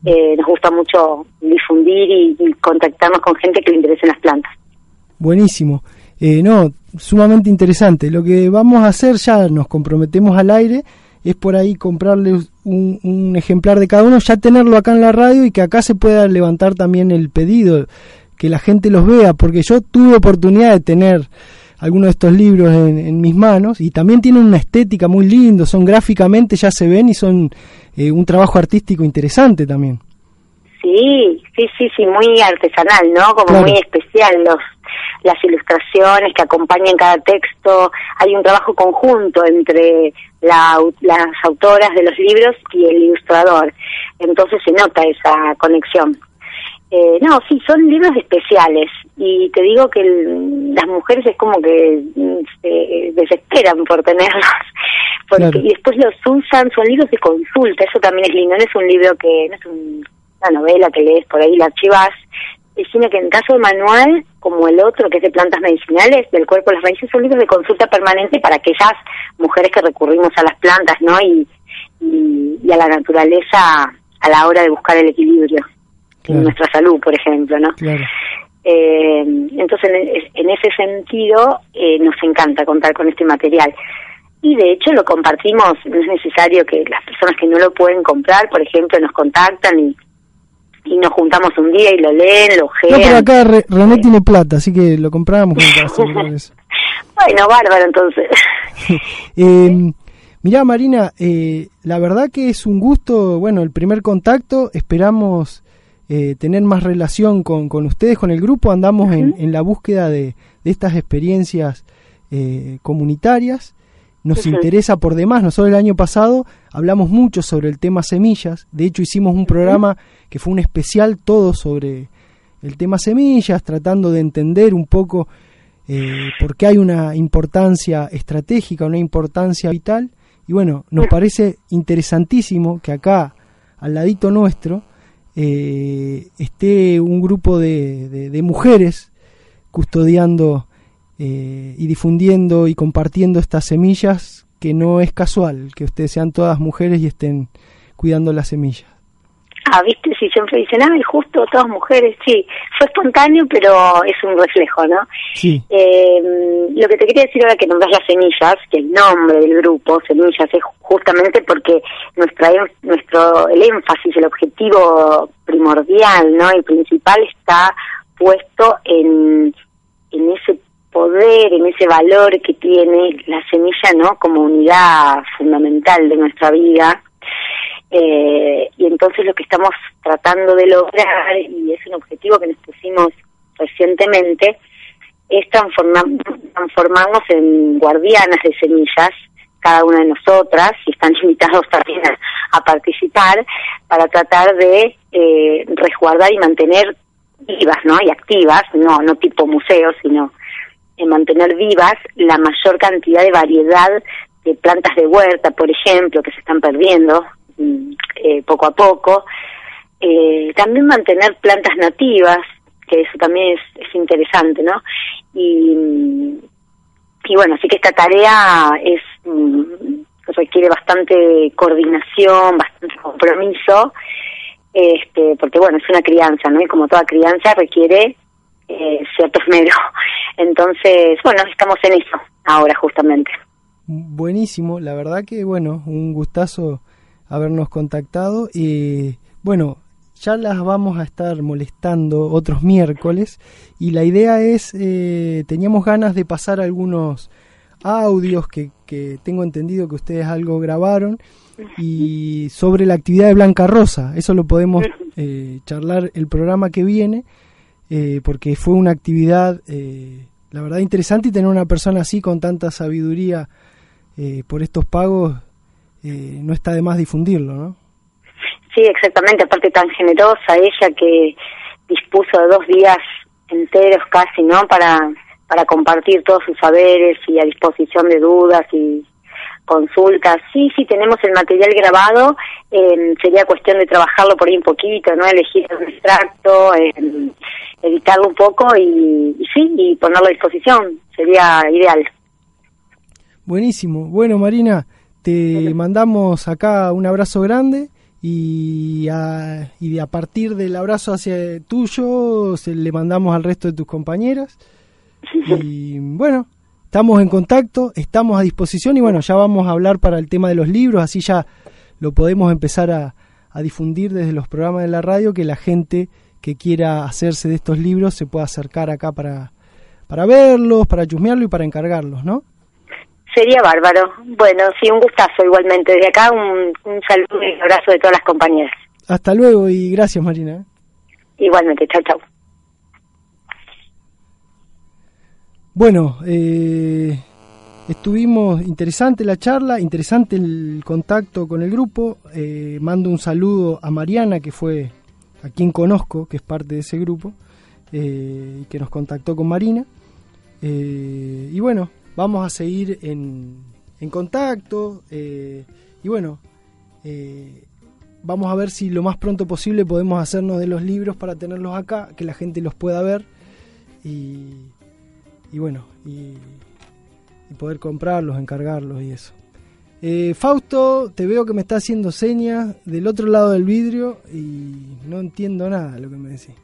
eh, nos gusta mucho difundir y, contactarnos con gente que le interesen las plantas. Buenísimo. Eh, no, sumamente interesante. Lo que vamos a hacer, ya nos comprometemos al aire, es por ahí comprarle un ejemplar de cada uno, ya tenerlo acá en la radio y que acá se pueda levantar también el pedido, que la gente los vea, porque yo tuve oportunidad de tener algunos de estos libros en, en mis manos y también tienen una estética muy lindo, son gráficamente ya se ven y son eh, un trabajo artístico interesante también. Sí, sí, sí, sí, muy artesanal, ¿no? Como Claro. muy especial los las ilustraciones que acompañan cada texto. Hay un trabajo conjunto entre la las autoras de los libros y el ilustrador. Entonces se nota esa conexión. Eh, no, sí, son libros especiales y te digo que el- las mujeres es como que mm, se desesperan por tenerlos porque Claro. y después los usan, son libros de consulta, eso también es lindo, no es un libro que, no es un- una novela que lees por ahí, la archivas, eh, sino que en caso de manual, como el otro que es de plantas medicinales, del cuerpo de las raíces, son libros de consulta permanente para aquellas mujeres que recurrimos a las plantas, ¿no? Y, y, y a la naturaleza a la hora de buscar el equilibrio Claro. nuestra salud, por ejemplo, ¿no? Claro. Eh, entonces, en, ese sentido, eh, nos encanta contar con este material. Y de hecho lo compartimos, no es necesario que las personas que no lo pueden comprar, por ejemplo, nos contactan y, y nos juntamos un día y lo leen, lo No, pero ojean. acá Re- René tiene plata, así que lo compramos. Bueno, bárbaro entonces. Eh, mirá, Marina, eh, la verdad que es un gusto, bueno, el primer contacto, esperamos eh, tener más relación con, con ustedes, con el grupo, andamos en, en la búsqueda de, de estas experiencias eh, comunitarias, nos interesa por demás, nosotros el año pasado hablamos mucho sobre el tema semillas, de hecho hicimos un programa que fue un especial todo sobre el tema semillas, tratando de entender un poco eh, porque hay una importancia estratégica, una importancia vital. Y bueno, nos parece interesantísimo que acá, al ladito nuestro, eh, esté un grupo de, de- mujeres custodiando eh, y difundiendo y compartiendo estas semillas, que no es casual que ustedes sean todas mujeres y estén cuidando las semillas. Ah, viste, si siempre dicen, ah, y justo todas mujeres, sí, fue espontáneo, pero es un reflejo, ¿no? Sí, Eh, lo que te quería decir ahora que nombras las semillas, que el nombre del grupo, semillas, es justamente porque nuestra, nuestro, el énfasis, el objetivo primordial, ¿no? Y principal está puesto en, en ese poder, en ese valor que tiene la semilla, ¿no? Como unidad fundamental de nuestra vida. Eh, y entonces lo que estamos tratando de lograr, y es un objetivo que nos pusimos recientemente, es transformar, transformarnos en guardianas de semillas, cada una de nosotras, y están invitados también a, participar, para tratar de eh, resguardar y mantener vivas, ¿no? Y activas, no, no tipo museo, sino en mantener vivas la mayor cantidad de variedad de plantas de huerta, por ejemplo, que se están perdiendo eh, poco a poco. Eh, también mantener plantas nativas, que eso también es, es interesante, ¿no? Y, mm, y bueno, así que esta tarea es mm, requiere bastante coordinación, bastante compromiso, este, porque bueno, es una crianza, ¿no? Y como toda crianza requiere eh, cierto esmero. Entonces, bueno, estamos en eso ahora justamente. buenísimo, la verdad que bueno, un gustazo habernos contactado y bueno, ya las vamos a estar molestando otros miércoles y la idea es, eh, teníamos ganas de pasar algunos audios que, que tengo entendido que ustedes algo grabaron y sobre la actividad de Blanca Rosa, eso lo podemos eh, charlar el programa que viene eh, porque fue una actividad eh, la verdad interesante y tener una persona así con tanta sabiduría eh, por estos pagos eh, no está de más difundirlo, ¿no? Sí, exactamente, aparte tan generosa ella que dispuso de dos días enteros casi, ¿no? Para, para compartir todos sus saberes y a disposición de dudas y consultas. Sí, sí, tenemos el material grabado, eh, sería cuestión de trabajarlo por ahí un poquito, ¿no? Elegir un extracto, eh, editarlo un poco y, y sí, y ponerlo a disposición, sería ideal. Buenísimo. Bueno, Marina, te mandamos acá un abrazo grande y a, y a partir del abrazo hacia tuyo se le mandamos al resto de tus compañeras. Y bueno, estamos en contacto, estamos a disposición y bueno, ya vamos a hablar para el tema de los libros, así ya lo podemos empezar a, a difundir desde los programas de la radio, que la gente que quiera hacerse de estos libros se pueda acercar acá para, para verlos, para chusmearlos y para encargarlos, ¿no? Sería bárbaro. Bueno, sí, un gustazo igualmente. Desde acá un, un saludo y un abrazo de todas las compañeras. Hasta luego y gracias Marina. Igualmente, chau, chau. Bueno, eh, estuvimos interesante la charla, interesante el contacto con el grupo. Eh, mando un saludo a Mariana, que fue a quien conozco, que es parte de ese grupo, eh, y que nos contactó con Marina. Eh, y bueno, vamos a seguir en, contacto. eh, y bueno, eh, vamos a ver si lo más pronto posible podemos hacernos de los libros para tenerlos acá, que la gente los pueda ver. Y, bueno, y, poder comprarlos, encargarlos y eso. Eh, Fausto, te veo que me está haciendo señas del otro lado del vidrio y no entiendo nada lo que me decís.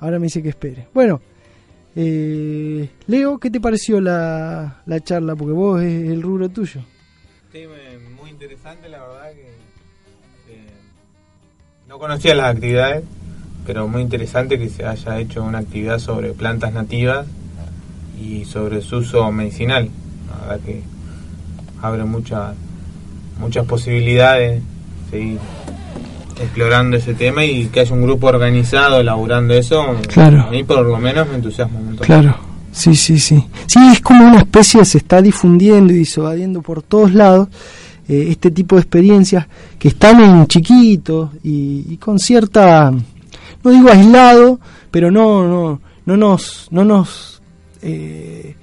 Ahora me dice que espere. Bueno, eh, Leo, ¿qué te pareció la, la charla? Porque vos es el rubro tuyo. Sí, muy interesante, la verdad que eh, no conocía las actividades, pero muy interesante que se haya hecho una actividad sobre plantas nativas y sobre su uso medicinal. La verdad que abre muchas muchas posibilidades seguir explorando ese tema y que haya un grupo organizado elaborando eso. Claro. A mí por lo menos me entusiasma un montón. Claro, sí, sí, sí. Sí, es como una especie, se está difundiendo y disovadiendo por todos lados eh, este tipo de experiencias que están en chiquitos y, y con cierta, no digo aislado, pero no, no, no nos, no nos, eh,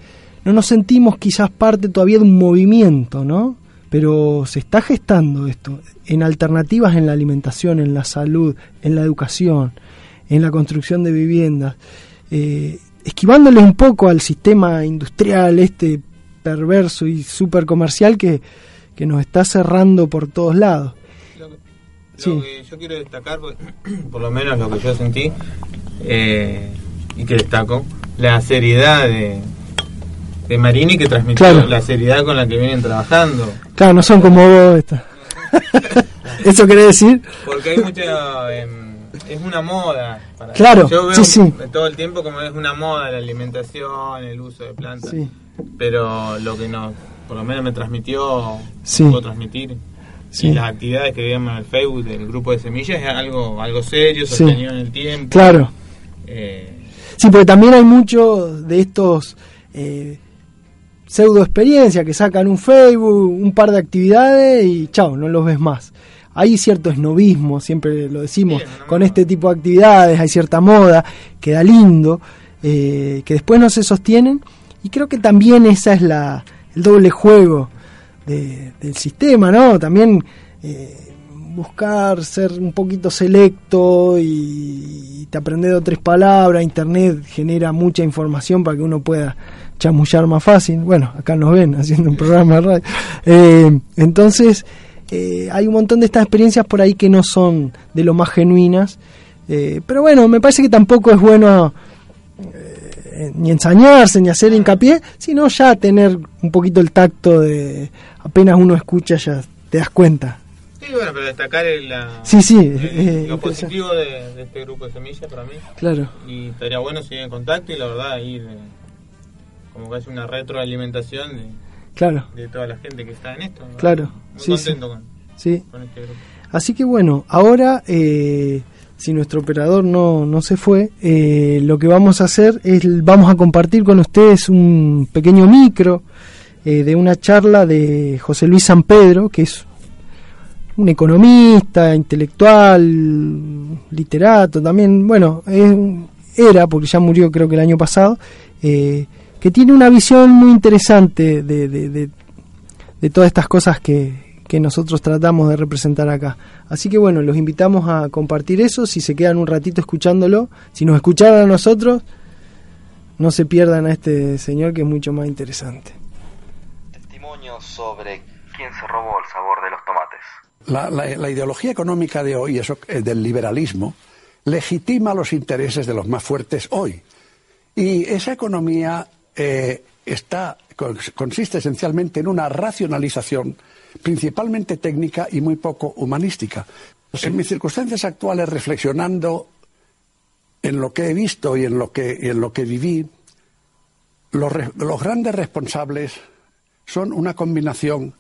no nos sentimos quizás parte todavía de un movimiento, ¿no? Pero se está gestando esto en alternativas en la alimentación, en la salud, en la educación, en la construcción de viviendas eh, esquivándole un poco al sistema industrial este perverso y súper comercial que, que nos está cerrando por todos lados. Lo que, lo Sí. que yo quiero destacar, por, por lo menos lo que yo sentí, eh, y que destaco, la seriedad de, de Marini que transmitió Claro. la seriedad con la que vienen trabajando. Claro, no son como vos esta. ¿Eso quiere decir? Porque hay mucha... em, es una moda. para- Claro, yo veo sí, sí. todo el tiempo como es una moda la alimentación, el uso de plantas. Sí. Pero lo que nos, por lo menos me transmitió, Sí. puedo transmitir. Sí. Y las actividades que veíamos en el Facebook del grupo de semillas es algo, algo serio, sostenido en el tiempo. Claro. Eh, Sí, porque también hay muchos de estos eh, pseudo experiencias que sacan un Facebook, un par de actividades y chao, no los ves más. Hay cierto esnovismo, siempre lo decimos, con este tipo de actividades, hay cierta moda, queda lindo, eh, que después no se sostienen y creo que también esa es la el doble juego de- del sistema, ¿no? También eh, buscar ser un poquito selecto y, y te o tres palabras, internet genera mucha información para que uno pueda chamullar más fácil. Bueno, acá nos ven haciendo un programa de radio. Eh, entonces, eh, hay un montón de estas experiencias por ahí que no son de lo más genuinas. Eh, pero bueno, me parece que tampoco es bueno eh, ni ensañarse, ni hacer hincapié, sino ya tener un poquito el tacto de apenas uno escucha ya te das cuenta. sí, bueno, pero destacar el, la, Sí, sí, el- eh, lo positivo de, de este grupo de semillas para mí. Claro, Y estaría bueno seguir en contacto y la verdad ir eh, como que hace una retroalimentación de, claro, de toda la gente que está en esto. ¿verdad? Claro, Muy sí, contento Con, sí. con este grupo. Así que bueno, ahora, eh, si nuestro operador no, no se fue, eh, lo que vamos a hacer es, vamos a compartir con ustedes un pequeño micro eh, de una charla de José Luis San Pedro, que es un economista, intelectual, literato también, bueno, es era, porque ya murió creo que el año pasado, que tiene una visión muy interesante de, de- de- de todas estas cosas que, que nosotros tratamos de representar acá. Así que bueno, los invitamos a compartir eso, si se quedan un ratito escuchándolo, si nos escucharon a nosotros, no se pierdan a este señor que es mucho más interesante. Testimonio testimonio sobre quién se robó el sabor de los tomates. La, la- la ideología económica de hoy, eso, eh, del liberalismo, legitima los intereses de los más fuertes hoy. Y esa economía eh, está, cons- consiste esencialmente en una racionalización principalmente técnica y muy poco humanística. En mis circunstancias actuales, reflexionando en lo que he visto y en lo que, en lo que viví, los, los grandes responsables son una combinación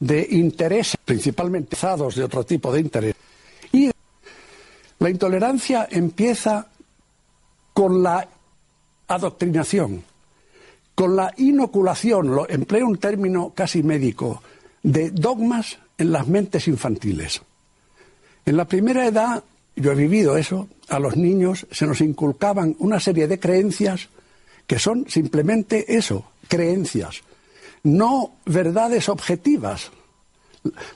de intereses, principalmente de otro tipo de interés. Y la intolerancia empieza con la adoctrinación, con la inoculación, empleo un término casi médico, de dogmas en las mentes infantiles. En la primera edad, yo he vivido eso, a los niños se nos inculcaban una serie de creencias que son simplemente eso, creencias, no verdades objetivas.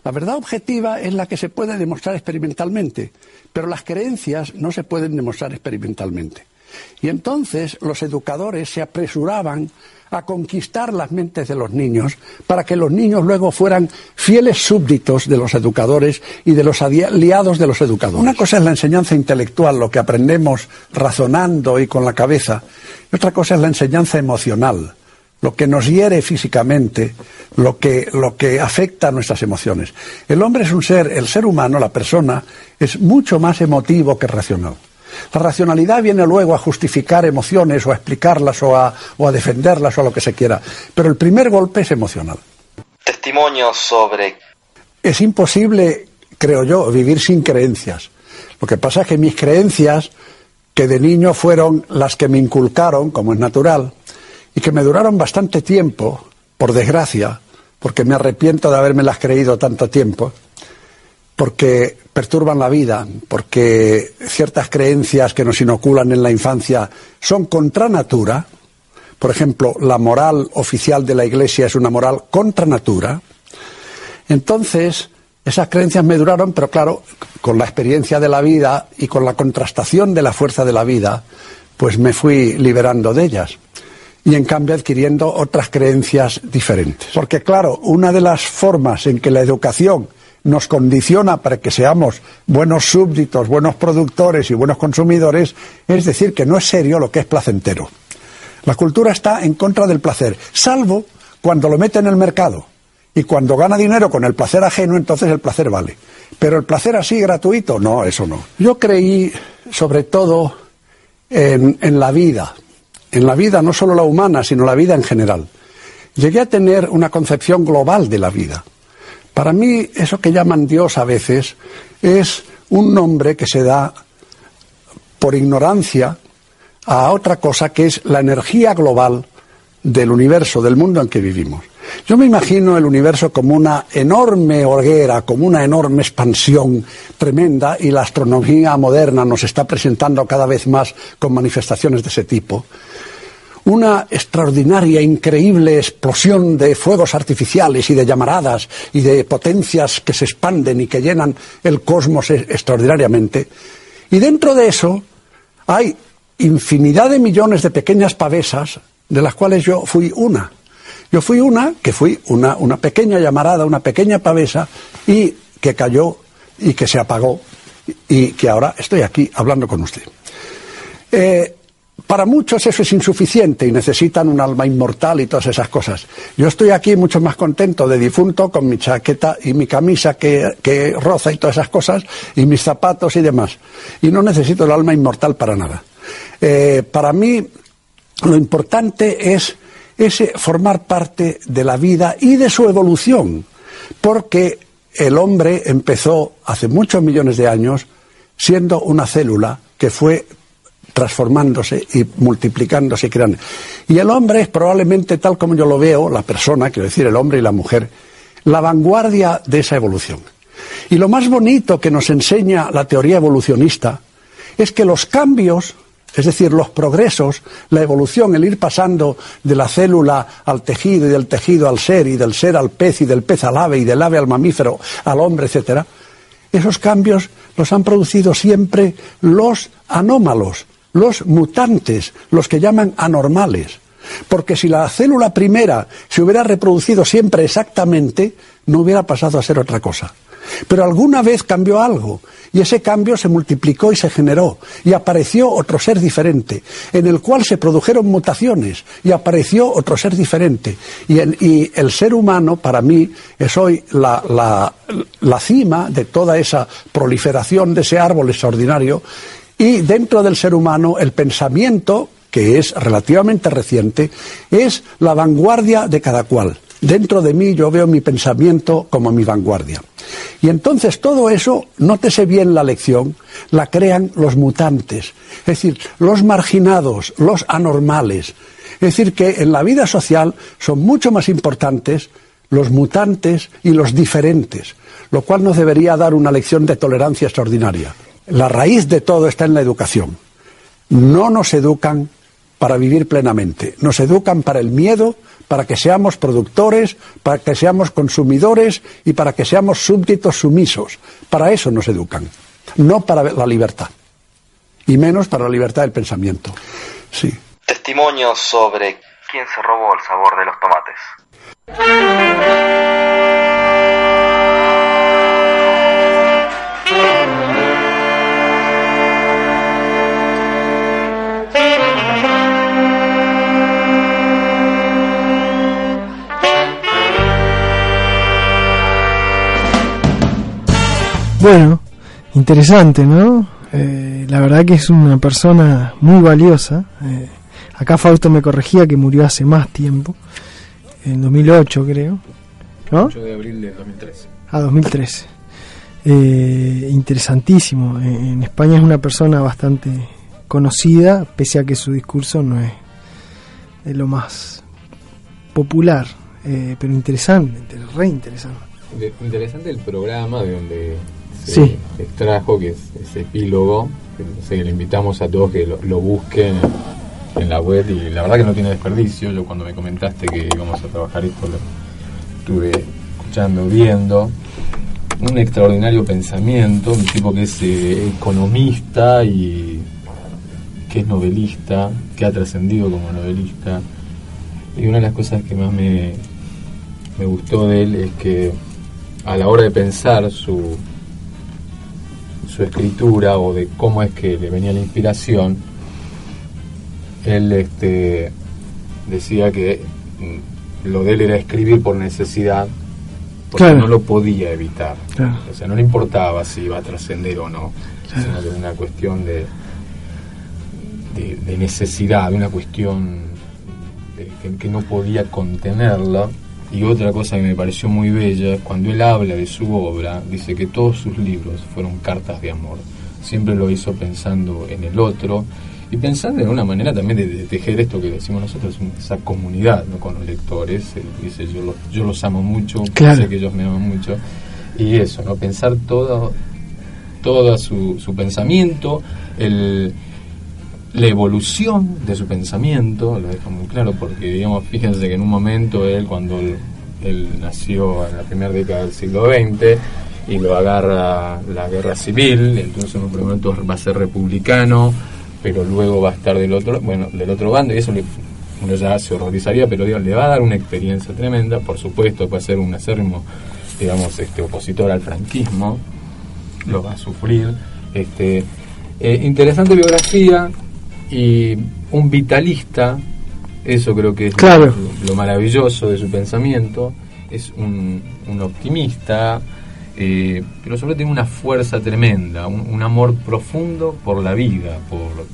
La verdad objetiva es la que se puede demostrar experimentalmente, pero las creencias no se pueden demostrar experimentalmente. Y entonces los educadores se apresuraban a conquistar las mentes de los niños para que los niños luego fueran fieles súbditos de los educadores y de los aliados de los educadores. Una cosa es la enseñanza intelectual, lo que aprendemos razonando y con la cabeza, y otra cosa es la enseñanza emocional, lo que nos hiere físicamente, lo que, lo que afecta a nuestras emociones. El hombre es un ser, el ser humano, la persona, es mucho más emotivo que racional. La racionalidad viene luego a justificar emociones o a explicarlas o a, o a defenderlas o a lo que se quiera. Pero el primer golpe es emocional. Testimonio sobre Es imposible, creo yo, vivir sin creencias. Lo que pasa es que mis creencias, que de niño fueron las que me inculcaron, como es natural, y que me duraron bastante tiempo, por desgracia, porque me arrepiento de haberme las creído tanto tiempo, porque perturban la vida, porque ciertas creencias que nos inoculan en la infancia son contra natura. Por ejemplo, la moral oficial de la Iglesia es una moral contra natura. Entonces, esas creencias me duraron, pero claro, con la experiencia de la vida y con la contrastación de la fuerza de la vida, pues me fui liberando de ellas. Y en cambio adquiriendo otras creencias diferentes. Porque claro, una de las formas en que la educación nos condiciona para que seamos buenos súbditos, buenos productores y buenos consumidores, es decir, que no es serio lo que es placentero. La cultura está en contra del placer, salvo cuando lo mete en el mercado. Y cuando gana dinero con el placer ajeno, entonces el placer vale. Pero el placer así gratuito, no, eso no. Yo creí sobre todo en, en la vida, en la vida no solo la humana, sino la vida en general. Llegué a tener una concepción global de la vida. Para mí, eso que llaman Dios a veces es un nombre que se da por ignorancia a otra cosa que es la energía global del universo, del mundo en que vivimos. Yo me imagino el universo como una enorme hoguera, como una enorme expansión tremenda y la astronomía moderna nos está presentando cada vez más con manifestaciones de ese tipo. Una extraordinaria, increíble explosión de fuegos artificiales y de llamaradas y de potencias que se expanden y que llenan el cosmos e- extraordinariamente. Y dentro de eso hay infinidad de millones de pequeñas pavesas, de las cuales yo fui una. Yo fui una, que fui una, una pequeña llamarada, una pequeña pavesa, y que cayó y que se apagó, y que ahora estoy aquí hablando con usted. Eh, para muchos eso es insuficiente y necesitan un alma inmortal y todas esas cosas. Yo estoy aquí mucho más contento de difunto con mi chaqueta y mi camisa que, que roza y todas esas cosas, y mis zapatos y demás. Y no necesito el alma inmortal para nada. Eh, para mí lo importante es ese formar parte de la vida y de su evolución, porque el hombre empezó hace muchos millones de años siendo una célula que fue transformándose y multiplicándose y creando. Y el hombre es probablemente, tal como yo lo veo, la persona, quiero decir, el hombre y la mujer, la vanguardia de esa evolución. Y lo más bonito que nos enseña la teoría evolucionista es que los cambios, es decir, los progresos, la evolución, el ir pasando de la célula al tejido y del tejido al ser y del ser al pez y del pez al ave y del ave al mamífero, al hombre, etcétera, esos cambios los han producido siempre los anómalos, los mutantes, los que llaman anormales. Porque si la célula primera se hubiera reproducido siempre exactamente, no hubiera pasado a ser otra cosa. Pero alguna vez cambió algo y ese cambio se multiplicó y se generó y apareció otro ser diferente, en el cual se produjeron mutaciones y apareció otro ser diferente. Y, el ser humano, para mí, es hoy la cima de toda esa proliferación de ese árbol extraordinario y dentro del ser humano el pensamiento, que es relativamente reciente, es la vanguardia de cada cual. Dentro de mí yo veo mi pensamiento como mi vanguardia. Y entonces todo eso, nótese bien la lección, la crean los mutantes, es decir, los marginados, los anormales. Es decir, que en la vida social son mucho más importantes los mutantes y los diferentes, lo cual nos debería dar una lección de tolerancia extraordinaria. La raíz de todo está en la educación. No nos educan para vivir plenamente, nos educan para el miedo, para que seamos productores, para que seamos consumidores y para que seamos súbditos sumisos. Para eso nos educan, no para la libertad, y menos para la libertad del pensamiento. Sí. Testimonios sobre quién se robó el sabor de los tomates. Bueno, interesante, ¿no? Eh, la verdad que es una persona muy valiosa. Eh, acá Fausto me corregía que murió hace más tiempo, en 2008 creo, ¿no? 8 de abril del 2013. A 2013. Eh, interesantísimo. En, en España es una persona bastante conocida, pese a que su discurso no es de lo más popular, eh, pero interesante, inter- re interesante. De- interesante el programa de donde se Sí. extrajo, que es ese epílogo. que, no sé, le invitamos a todos que lo, lo busquen en, en la web y la verdad que no tiene desperdicio. Yo cuando me comentaste que íbamos a trabajar esto lo estuve escuchando, viendo. Un extraordinario pensamiento, un tipo que es eh, economista y que es novelista, que ha trascendido como novelista. Y una de las cosas que más me, me gustó de él es que a la hora de pensar su, su escritura o de cómo es que le venía la inspiración, él este, decía que mm, lo de él era escribir por necesidad, porque Claro. no lo podía evitar. Claro. O sea, no le importaba si iba a trascender o no, Claro. sino que era una cuestión de, de, de necesidad, de una cuestión de- que, que no podía contenerla. Y otra cosa que me pareció muy bella, es cuando él habla de su obra, dice que todos sus libros fueron cartas de amor. Siempre lo hizo pensando en el otro y pensando en una manera también de, de tejer esto que decimos nosotros, esa comunidad ¿no? con los lectores. Él dice, yo los, yo los amo mucho, Claro. sé que ellos me aman mucho. Y eso, ¿no? Pensar todo, todo su, su pensamiento, el, la evolución de su pensamiento, lo deja muy claro, porque digamos, fíjense que en un momento él, cuando él, nació en la primera década del siglo XX, y lo agarra la guerra civil, entonces en un primer momento va a ser republicano, pero luego va a estar del otro, bueno, del otro bando, y eso le- uno ya se horrorizaría, pero digo, le va a dar una experiencia tremenda, por supuesto, va a ser un acérrimo, digamos, este opositor al franquismo, lo va a sufrir. Este, eh, interesante biografía y un vitalista, eso creo que es Claro. lo, lo maravilloso de su pensamiento, es un, un optimista, eh, pero sobre todo tiene una fuerza tremenda, un, un amor profundo por la vida, por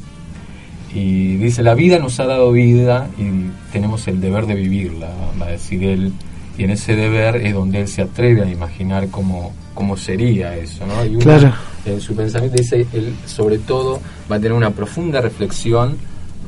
y dice la vida nos ha dado vida y tenemos el deber de vivirla, va a decir él, y en ese deber es donde él se atreve a imaginar cómo, cómo sería eso, ¿no? Claro. En su pensamiento dice, él sobre todo va a tener una profunda reflexión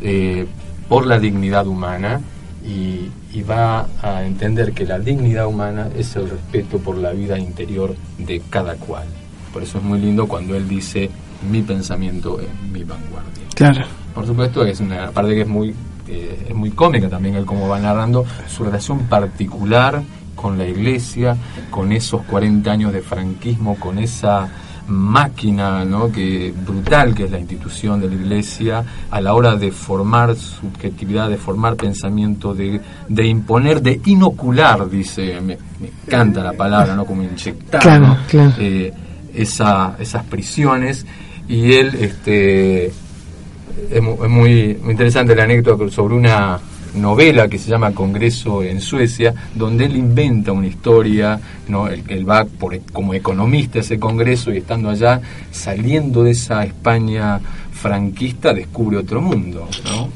eh, por la dignidad humana y, y va a entender que la dignidad humana es el respeto por la vida interior de cada cual. Por eso es muy lindo cuando él dice, mi pensamiento es mi vanguardia. Claro. Por supuesto, es una parte que es muy, eh, es muy cómica también, el cómo va narrando su relación particular con la iglesia, con esos 40 años de franquismo, con esa máquina ¿no? que brutal que es la institución de la iglesia a la hora de formar subjetividad, de formar pensamiento, de, de imponer, de inocular, dice, me, me encanta la palabra, ¿no? como inyectar Claro, ¿no? claro. Eh, esa, esas prisiones y él este es muy, muy interesante la anécdota sobre una novela que se llama Congreso en Suecia, donde él inventa una historia, ¿no? él, él va por, como economista a ese congreso y estando allá, saliendo de esa España franquista, descubre otro mundo. ¿no?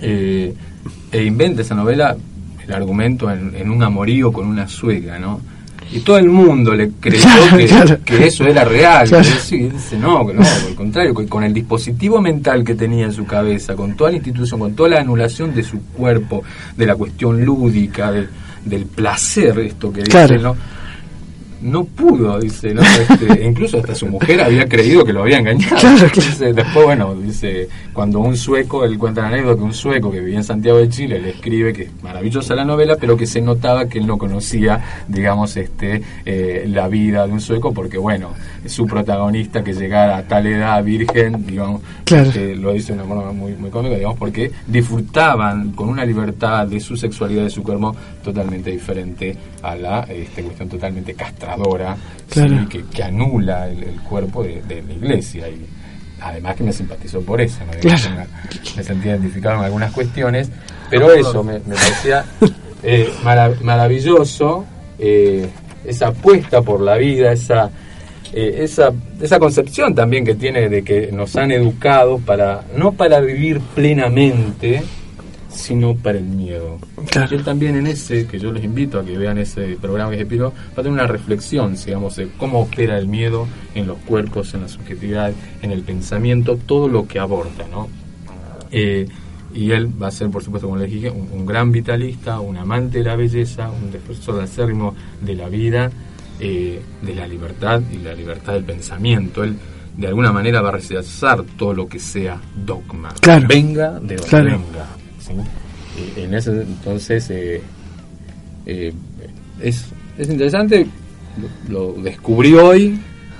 Eh, e inventa esa novela, el argumento en, en un amorío con una sueca, ¿no? Y todo el mundo le creyó que, claro. que eso era real. Claro. Y dice, no, que no, al contrario, que con el dispositivo mental que tenía en su cabeza, con toda la institución, con toda la anulación de su cuerpo, de la cuestión lúdica, del, del placer, esto que dice, Claro. ¿no? No pudo, dice, ¿no? Este, incluso hasta su mujer había creído que lo había engañado. Claro, claro. Dice, después, bueno, dice, cuando un sueco, él cuenta la anécdota que un sueco que vivía en Santiago de Chile le escribe que es maravillosa la novela, pero que se notaba que él no conocía, digamos, este eh, la vida de un sueco, porque bueno, su protagonista que llegara a tal edad virgen, digamos, Claro. este, lo dice de una forma muy, muy cómica, digamos, porque disfrutaban con una libertad de su sexualidad, de su cuerpo, totalmente diferente a la este, cuestión totalmente Claro. ¿sí? que, que anula el, el cuerpo de, de la iglesia. Y además que me simpatizó por eso, ¿no? Claro. me, me sentí identificado en algunas cuestiones, pero eso me, me parecía eh, mara- maravilloso, eh, esa apuesta por la vida, esa eh, esa, esa concepción también que tiene de que nos han educado para no para vivir plenamente sino para el miedo Claro. y él también en ese que yo les invito a que vean ese programa que es Epiro va a tener una reflexión digamos de cómo opera el miedo en los cuerpos en la subjetividad en el pensamiento todo lo que aborda no eh, y él va a ser, por supuesto, como les dije, un, un gran vitalista, un amante de la belleza, un defensor acérrimo de la vida, eh, de la libertad y la libertad del pensamiento. Él, de alguna manera, va a rechazar todo lo que sea dogma. Claro. Venga de donde Claro. venga. ¿Sí? Eh, en ese entonces eh, eh, es, es interesante, lo, lo descubrí hoy,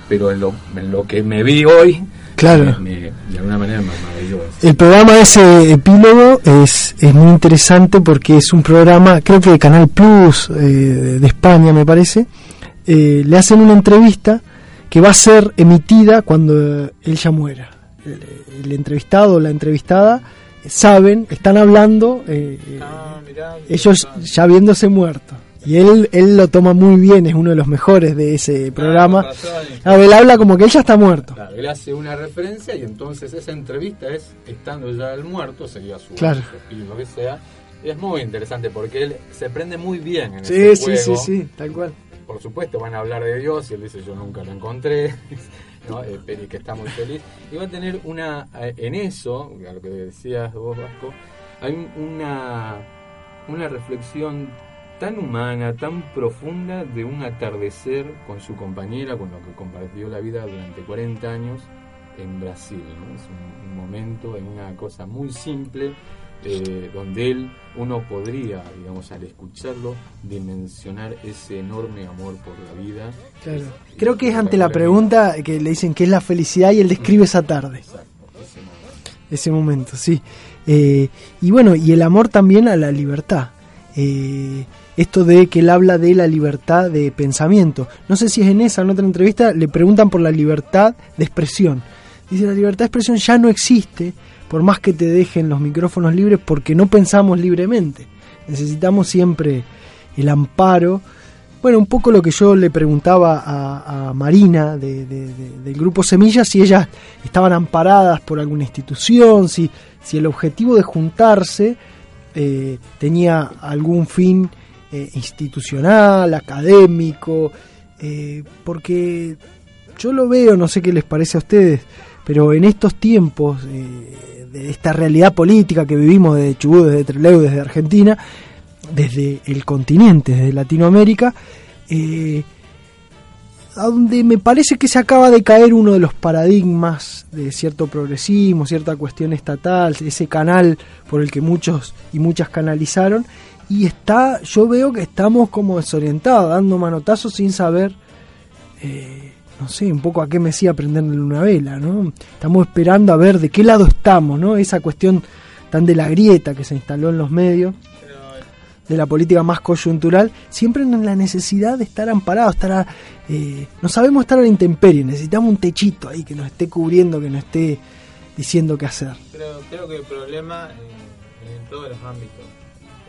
pero en lo, en lo que me vi hoy, Claro. me- me- de alguna manera me maravilló. El programa de ese epílogo es, es muy interesante porque es un programa, creo que de Canal Plus eh, de España me parece, eh, le hacen una entrevista que va a ser emitida cuando él ya muera. El, el entrevistado o la entrevistada saben, están hablando, eh, eh, ellos ya viéndose muerto. Y él, él lo toma muy bien, es uno de los mejores de ese programa. A ver, él habla como que él ya está muerto. Claro, él hace una referencia y entonces esa entrevista es estando ya el muerto, sería su, Claro. espíritu, lo que sea. Y es muy interesante porque él se prende muy bien en Sí, ese sí, sí, juego. sí, tal cual. Por supuesto, van a hablar de Dios y él dice: Yo nunca lo encontré, ¿no? Eh, que está muy feliz. Y va a tener una. eh, En eso, a lo que decías vos, Vasco, hay un- una, una reflexión tan humana, tan profunda de un atardecer con su compañera, con lo que compartió la vida durante 40 años en Brasil. ¿no? Es un, un momento, es una cosa muy simple, eh, donde él, uno podría, digamos, al escucharlo, dimensionar ese enorme amor por la vida. Claro. Creo que es ante la pregunta que le dicen qué es la felicidad y él describe esa tarde. Ese momento, sí. Eh, y bueno, y el amor también a la libertad. Eh, esto de que él habla de la libertad de pensamiento. No sé si es en esa o en otra entrevista, le preguntan por la libertad de expresión. Dice, la libertad de expresión ya no existe, por más que te dejen los micrófonos libres, porque no pensamos libremente. Necesitamos siempre el amparo. Bueno, un poco lo que yo le preguntaba a, a Marina de- de- de- del grupo Semillas, si ellas estaban amparadas por alguna institución, si, si el objetivo de juntarse eh, tenía algún fin eh, institucional, académico, eh, porque yo lo veo, no sé qué les parece a ustedes, pero en estos tiempos eh, de esta realidad política que vivimos desde Chubut, desde Trelew, desde Argentina, desde el continente, desde Latinoamérica, eh, a donde me parece que se acaba de caer uno de los paradigmas de cierto progresismo, cierta cuestión estatal, ese canal por el que muchos y muchas canalizaron, y está, yo veo que estamos como desorientados, dando manotazos sin saber eh, no sé, un poco a qué me decía prenderle una vela, ¿no? Estamos esperando a ver de qué lado estamos, ¿no? Esa cuestión tan de la grieta que se instaló en los medios, de la política más coyuntural, siempre en la necesidad de estar amparados, estar a- eh, no sabemos estar a la intemperie, necesitamos un techito ahí que nos esté cubriendo, que nos esté diciendo qué hacer. Creo que el problema eh, en todos los ámbitos,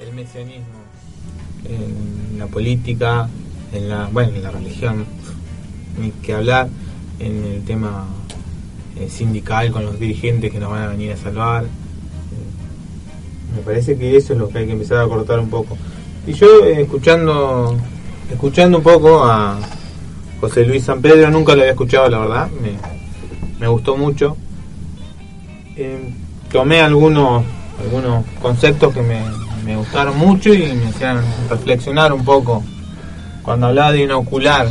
el mesianismo, en la política, en la, bueno, en la religión, ni que hablar, en el tema eh, sindical con los dirigentes que nos van a venir a salvar. Eh, me parece que eso es lo que hay que empezar a cortar un poco. Y yo eh, escuchando, escuchando un poco a José Luis San Pedro, nunca lo había escuchado, la verdad, me, me gustó mucho. Tomé algunos algunos conceptos que me, me gustaron mucho y me hicieron reflexionar un poco. Cuando hablaba de inocular,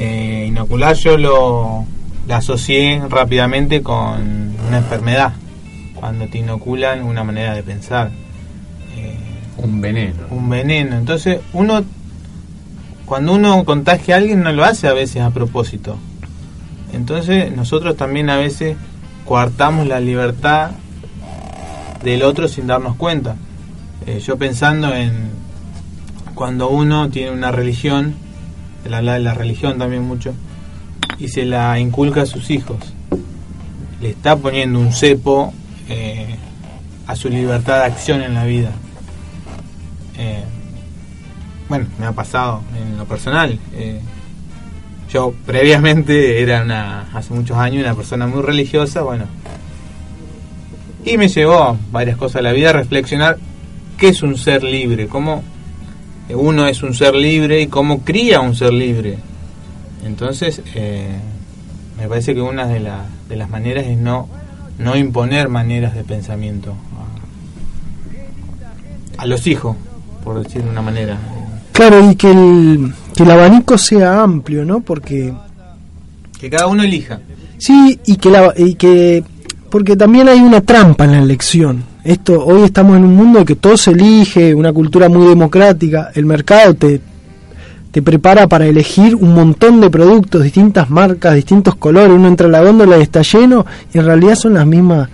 eh, inocular yo lo, la asocié rápidamente con una enfermedad. Cuando te inoculan una manera de pensar. Eh, Un veneno. un veneno. Entonces, uno, cuando uno contagia a alguien, no lo hace a veces a propósito. Entonces, nosotros también a veces coartamos la libertad del otro sin darnos cuenta. Eh, yo pensando en cuando uno tiene una religión, él habla de la religión también mucho, y se la inculca a sus hijos. Le está poniendo un cepo eh, a su libertad de acción en la vida. Eh, bueno, me ha pasado en lo personal. eh, yo previamente era una, hace muchos años, una persona muy religiosa, bueno. Y me llevó varias cosas a la vida a reflexionar qué es un ser libre, cómo uno es un ser libre y cómo cría un ser libre. Entonces, eh, me parece que una de, la- de las maneras es no, no imponer maneras de pensamiento a, a los hijos, por decir de una manera. Claro, y que el, que el abanico sea amplio, ¿no? Porque Que cada uno elija. Sí, y que, la, y que porque también hay una trampa en la elección. Esto hoy estamos en un mundo que todo se elige, una cultura muy democrática, el mercado te te prepara para elegir un montón de productos, distintas marcas, distintos colores, uno entra a la góndola y está lleno y en realidad son las mismas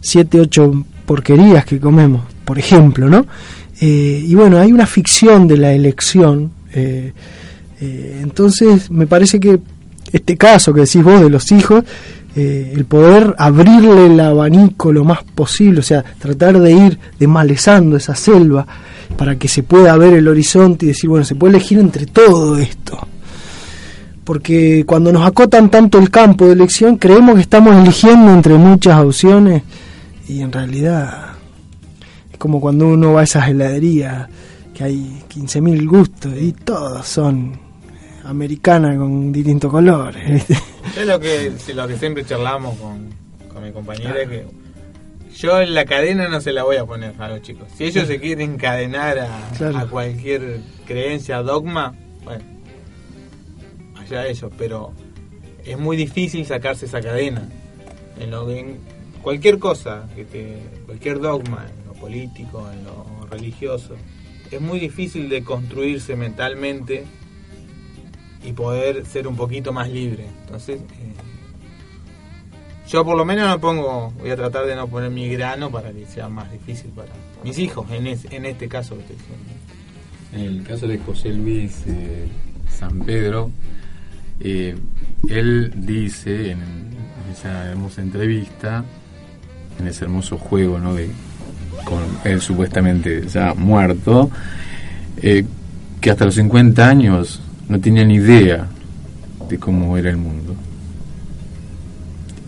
siete, ocho porquerías que comemos, por ejemplo, ¿no? Eh, y bueno, hay una ficción de la elección, eh, eh, entonces me parece que este caso que decís vos de los hijos, eh, el poder abrirle el abanico lo más posible, o sea, tratar de ir desmalezando esa selva para que se pueda ver el horizonte y decir, bueno, se puede elegir entre todo esto. Porque cuando nos acotan tanto el campo de elección, creemos que estamos eligiendo entre muchas opciones y en realidad es como cuando uno va a esas heladerías que hay 15.000 gustos y todos son americanas con distintos colores. ¿viste? Es lo que, lo que siempre charlamos con, con mi compañera, es que yo en la cadena no se la voy a poner a los chicos. Si ellos se quieren encadenar a, Claro. a cualquier creencia, dogma, bueno, allá ellos, pero es muy difícil sacarse esa cadena. En, lo, en cualquier cosa, que te, cualquier dogma, en lo político, en lo religioso, es muy difícil de construirse mentalmente y poder ser un poquito más libre. Entonces, eh, yo por lo menos no pongo, voy a tratar de no poner mi grano para que sea más difícil para mis hijos, en, es- en este caso estoy diciendo. En el caso de José Luis eh, San Pedro, eh, él dice en, en esa hermosa entrevista, en ese hermoso juego, ¿no? De, con él supuestamente ya muerto, eh, que hasta los 50 años no tenía ni idea de cómo era el mundo.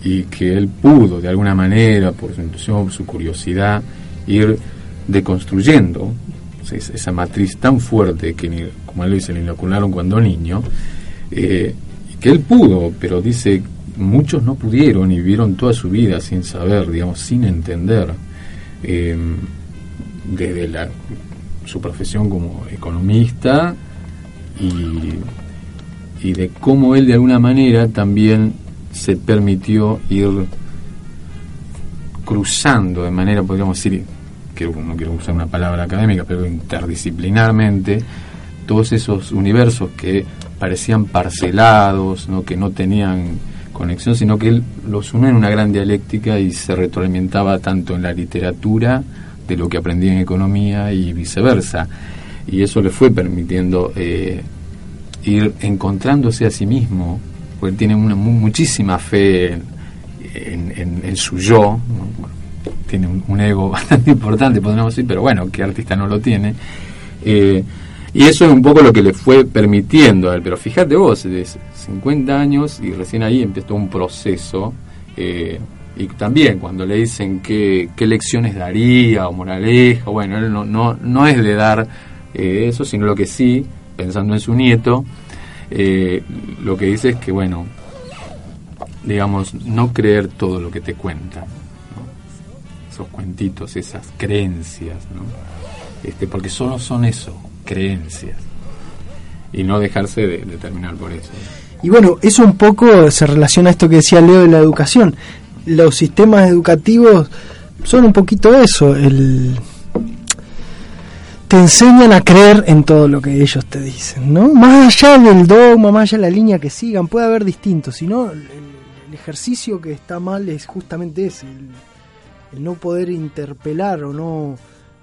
Y que él pudo, de alguna manera, por su intuición, su curiosidad, ir deconstruyendo es- esa matriz tan fuerte que, como él dice, le inocularon cuando niño, eh, que él pudo, pero dice, muchos no pudieron y vivieron toda su vida sin saber, digamos, sin entender, eh, desde la, su profesión como economista y, de cómo él de alguna manera también se permitió ir cruzando de manera, podríamos decir, que no quiero usar una palabra académica, pero interdisciplinarmente, todos esos universos que parecían parcelados, ¿no? que no tenían conexión, sino que él los unió en una gran dialéctica y se retroalimentaba tanto en la literatura de lo que aprendía en economía y viceversa. Y eso le fue permitiendo eh, ir encontrándose a sí mismo, porque él tiene una mu- muchísima fe en, su yo, tiene un, ego bastante importante, podríamos decir, pero bueno, ¿qué artista no lo tiene? Eh, y eso es un poco lo que le fue permitiendo a él. Pero fíjate vos, de 50 años y recién ahí empezó un proceso. eh, y también cuando le dicen qué, qué lecciones daría o moraleja, bueno, él no, no, no es de dar eh, eso, sino lo que sí, pensando en su nieto, eh, lo que dice es que, bueno, digamos, no creer todo lo que te cuentan, esos cuentitos, esas creencias, este, porque solo son eso, creencias, y no dejarse de, de terminar por eso. Y bueno, eso un poco se relaciona a esto que decía Leo de la educación. Los sistemas educativos son un poquito eso, el te enseñan a creer en todo lo que ellos te dicen, ¿no? Más allá del dogma, más allá de la línea que sigan, puede haber distintos, sino el, el ejercicio que está mal es justamente ese, el, no poder interpelar o no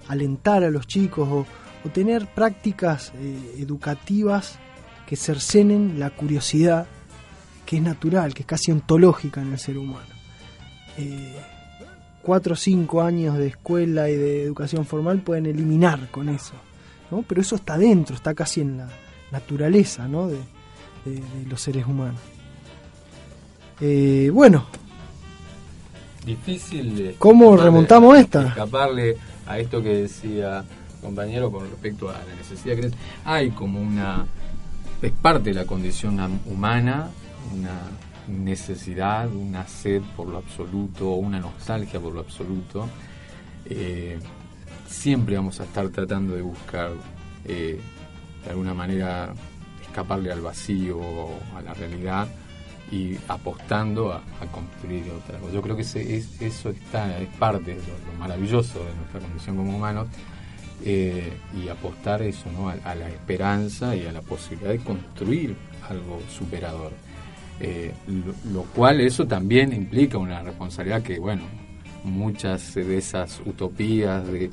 alentar a los chicos o, o tener prácticas eh, educativas que cercenen la curiosidad que es natural, que es casi ontológica en el ser humano. Eh, cuatro o cinco años de escuela y de educación formal pueden eliminar con eso, ¿no? pero eso está dentro, está casi en la naturaleza ¿no? de, de- de los seres humanos. Eh, bueno, Difícil. ¿Cómo escaparle- remontamos esta? Escaparle a esto que decía compañero con respecto a la necesidad que. Hay como una. Es parte de la condición humana, una necesidad, una sed por lo absoluto, una nostalgia por lo absoluto. Eh, siempre vamos a estar tratando de buscar eh, de alguna manera escaparle al vacío, a la realidad y apostando a, construir otra cosa. Yo creo que eso está, es parte de lo, lo maravilloso de nuestra condición como humanos eh, y apostar eso ¿no? a la esperanza y a la posibilidad de construir algo superador. Eh, lo, cual eso también implica una responsabilidad que, bueno, muchas de esas utopías de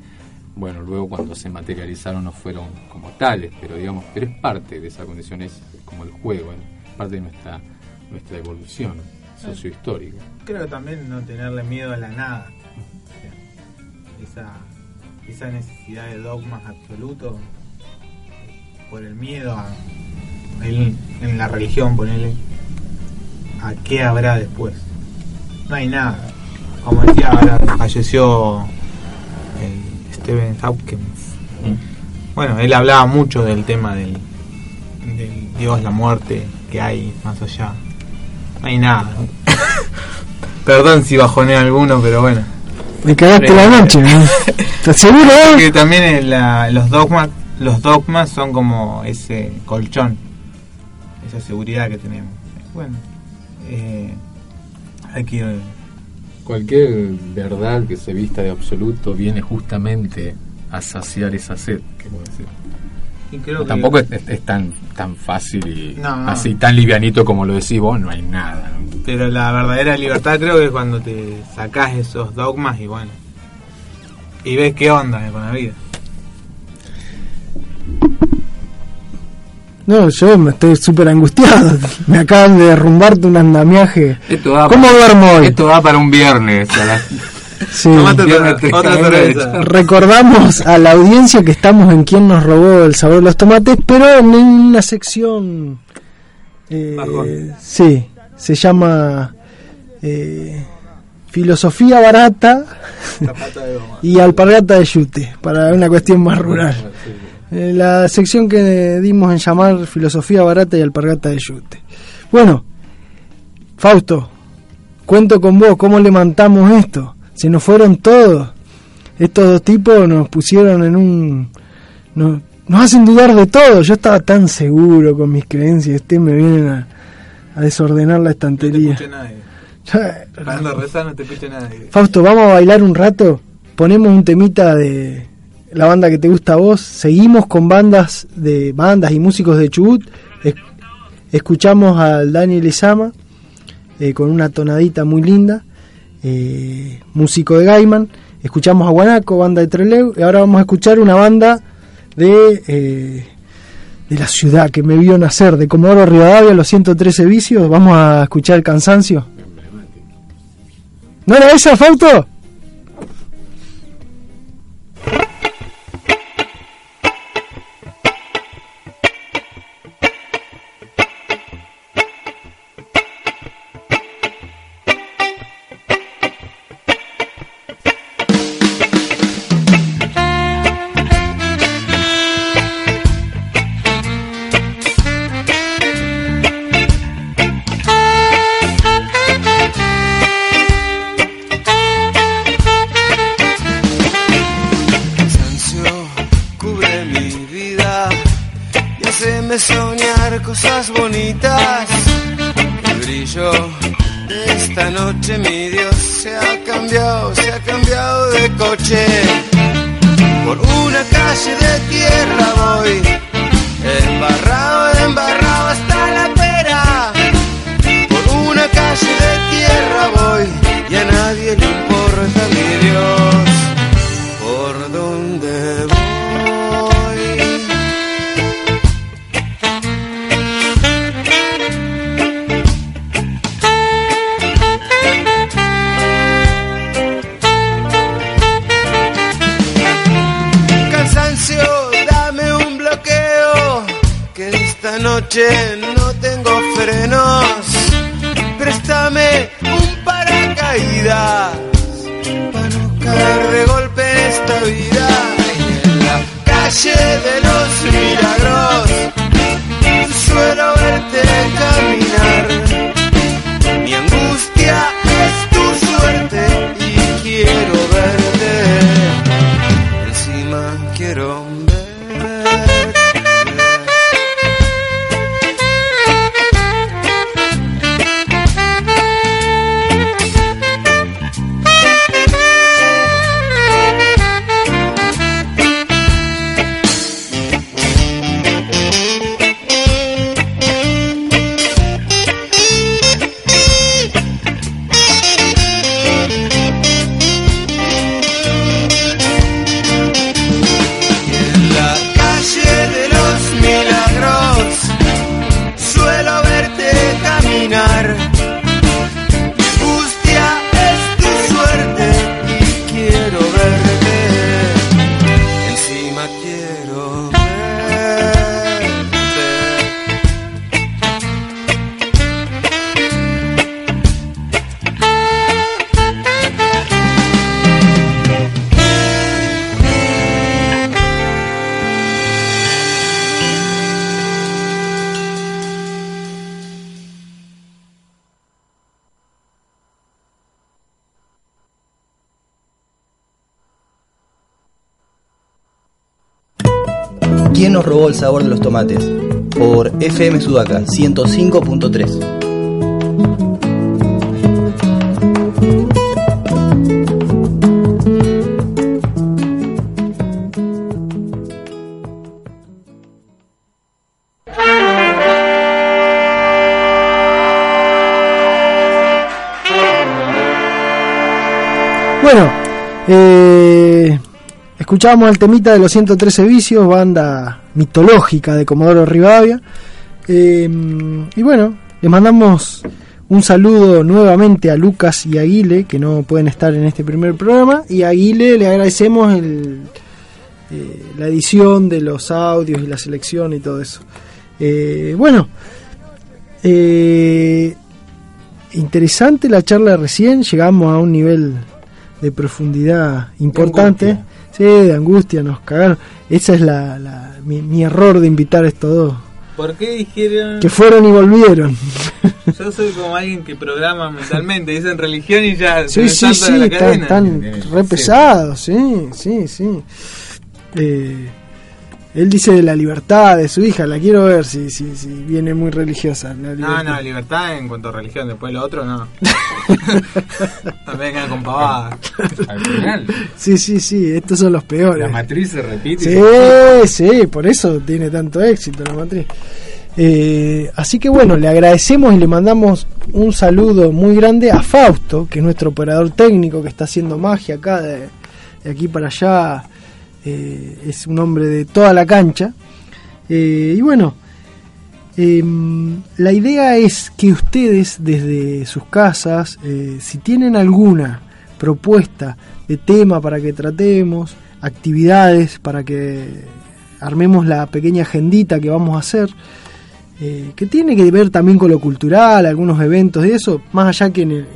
bueno luego cuando se materializaron no fueron como tales pero digamos pero es parte de esa condición es como el juego es parte de nuestra nuestra evolución sociohistórica Creo también no tenerle miedo a la nada. Esa, esa necesidad de dogmas absolutos por el miedo a, el- en la religión, ponerle a qué habrá después. No hay nada. Como decía, ahora falleció el Stephen Hawking. Bueno, él hablaba mucho del tema del, del Dios, la muerte que hay más allá. No hay nada. Perdón si bajoné alguno, pero bueno. me cagaste la noche. ¿no? ¿Estás seguro? eh? Que también la- los dogmas, los dogmas son como ese colchón, esa seguridad que tenemos. Bueno, eh, hay que ir cualquier verdad que se vista de absoluto viene justamente a saciar esa sed que y creo No, que- tampoco es, tan tan fácil y No, no. así tan livianito como lo decís vos no hay nada. Pero la verdadera libertad creo que es cuando te sacás esos dogmas y bueno. Y ves qué onda con la vida. No, yo me estoy súper angustiado. Me acaban de derrumbarte un andamiaje. Esto va ¿Cómo para- duermo hoy? Esto va para un viernes. a Sí. Viernes otra, otra cerveza. Recordamos a la audiencia que estamos en quien nos robó el sabor de los tomates, pero en una sección. eh, Bajón. sí, se llama eh, Filosofía Barata y Alpargata de Yute, para una cuestión más rural. Eh, la sección que dimos en llamar Filosofía Barata y Alpargata de Yute. Bueno, Fausto, cuento con vos, ¿cómo levantamos esto? Se nos fueron todos. Estos dos tipos nos pusieron en un... Nos, nos hacen dudar de todo. Yo estaba tan seguro con mis creencias. Ustedes me vienen a, a desordenar la No te estantería. nadie. No te escucha nadie. Fausto, vamos a bailar un rato. Ponemos un temita de la banda que te gusta a vos. Seguimos con bandas de bandas y músicos de Chubut. Es- escuchamos al Daniel Izama eh, con una tonadita muy linda, eh, músico de Gaiman. Escuchamos a Guanaco, banda de Trelew, y ahora vamos a escuchar una banda de, eh, de la ciudad que me vio nacer, de Comodoro Rivadavia, los 113 vicios. Vamos a escuchar el cansancio. ¿No era esa, Fauto? Esta sabor de los tomates? Por FM Sudaca 105.3. escuchamos el temita de los 113 vicios, banda mitológica de Comodoro Rivadavia. Eh, y bueno, les mandamos un saludo nuevamente a Lucas y a Aguile, que no pueden estar en este primer programa. Y a Aguile le agradecemos el, eh, la edición de los audios y la selección y todo eso. Eh, bueno, eh, interesante la charla recién, llegamos a un nivel de profundidad importante. Sí, de angustia, nos cagaron. Esa es la, la- mi, mi error de invitar a estos dos. ¿Por qué dijeron? Que fueron y volvieron. Yo soy como alguien que programa mentalmente, dicen religión y ya Sí, sí, sí, están re pesados, sí, sí, sí. Eh, él dice de la libertad de su hija, la quiero ver si, si, si viene muy religiosa. la No, no, libertad en cuanto a religión, después lo otro no. no vengan con pavadas. Al final, Sí, sí, sí, estos son los peores. la matriz se repite. Sí, sí, por eso tiene tanto éxito la matriz. Eh, así que bueno, le agradecemos y le mandamos un saludo muy grande a Fausto, que es nuestro operador técnico que está haciendo magia acá de, de aquí para allá. Eh, es un hombre de toda la cancha. Eh, y bueno, em, la idea es que ustedes desde sus casas, eh, si tienen alguna propuesta de tema para que tratemos, actividades para que armemos la pequeña agendita que vamos a hacer, que tiene que ver también con lo cultural, algunos eventos de eso, más allá que en el-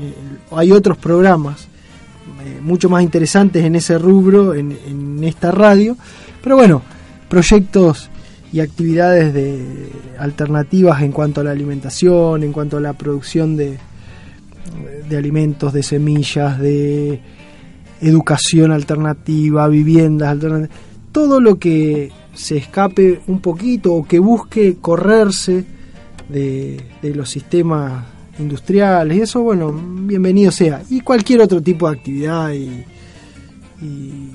hay otros programas mucho más interesantes en ese rubro, en, en esta radio, pero bueno, proyectos y actividades de alternativas en cuanto a la alimentación, en cuanto a la producción de, de alimentos, de semillas, de educación alternativa, viviendas alternativas, todo lo que se escape un poquito o que busque correrse de, de los sistemas industriales y eso, bueno, bienvenido sea. Y cualquier otro tipo de actividad y, y,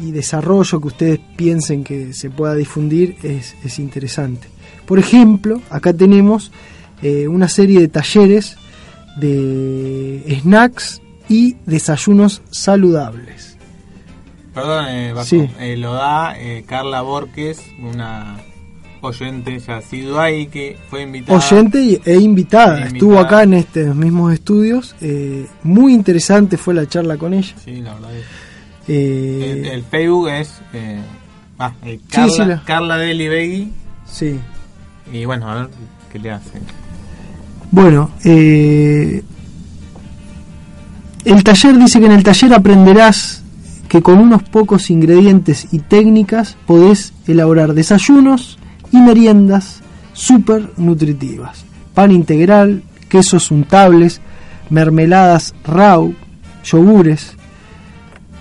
y desarrollo que ustedes piensen que se pueda difundir es, es interesante. Por ejemplo, acá tenemos eh, una serie de talleres de snacks y desayunos saludables. Perdón, eh, Baco, Sí. eh, lo da eh, Carla Borges, una oyente ya asidua y que fue invitada. Oyente e invitada, E estuvo invitada. acá en estos mismos estudios. eh, muy interesante fue la charla con ella. Sí, la verdad es. Eh, El, el Facebook es eh, ah, Carla, sí, la- Carla Deli Begui. Sí. Y bueno, a ver qué le hace. Bueno, el taller dice que en el taller aprenderás que con unos pocos ingredientes y técnicas podés elaborar desayunos y meriendas súper nutritivas. Pan integral, quesos untables, mermeladas raw, yogures,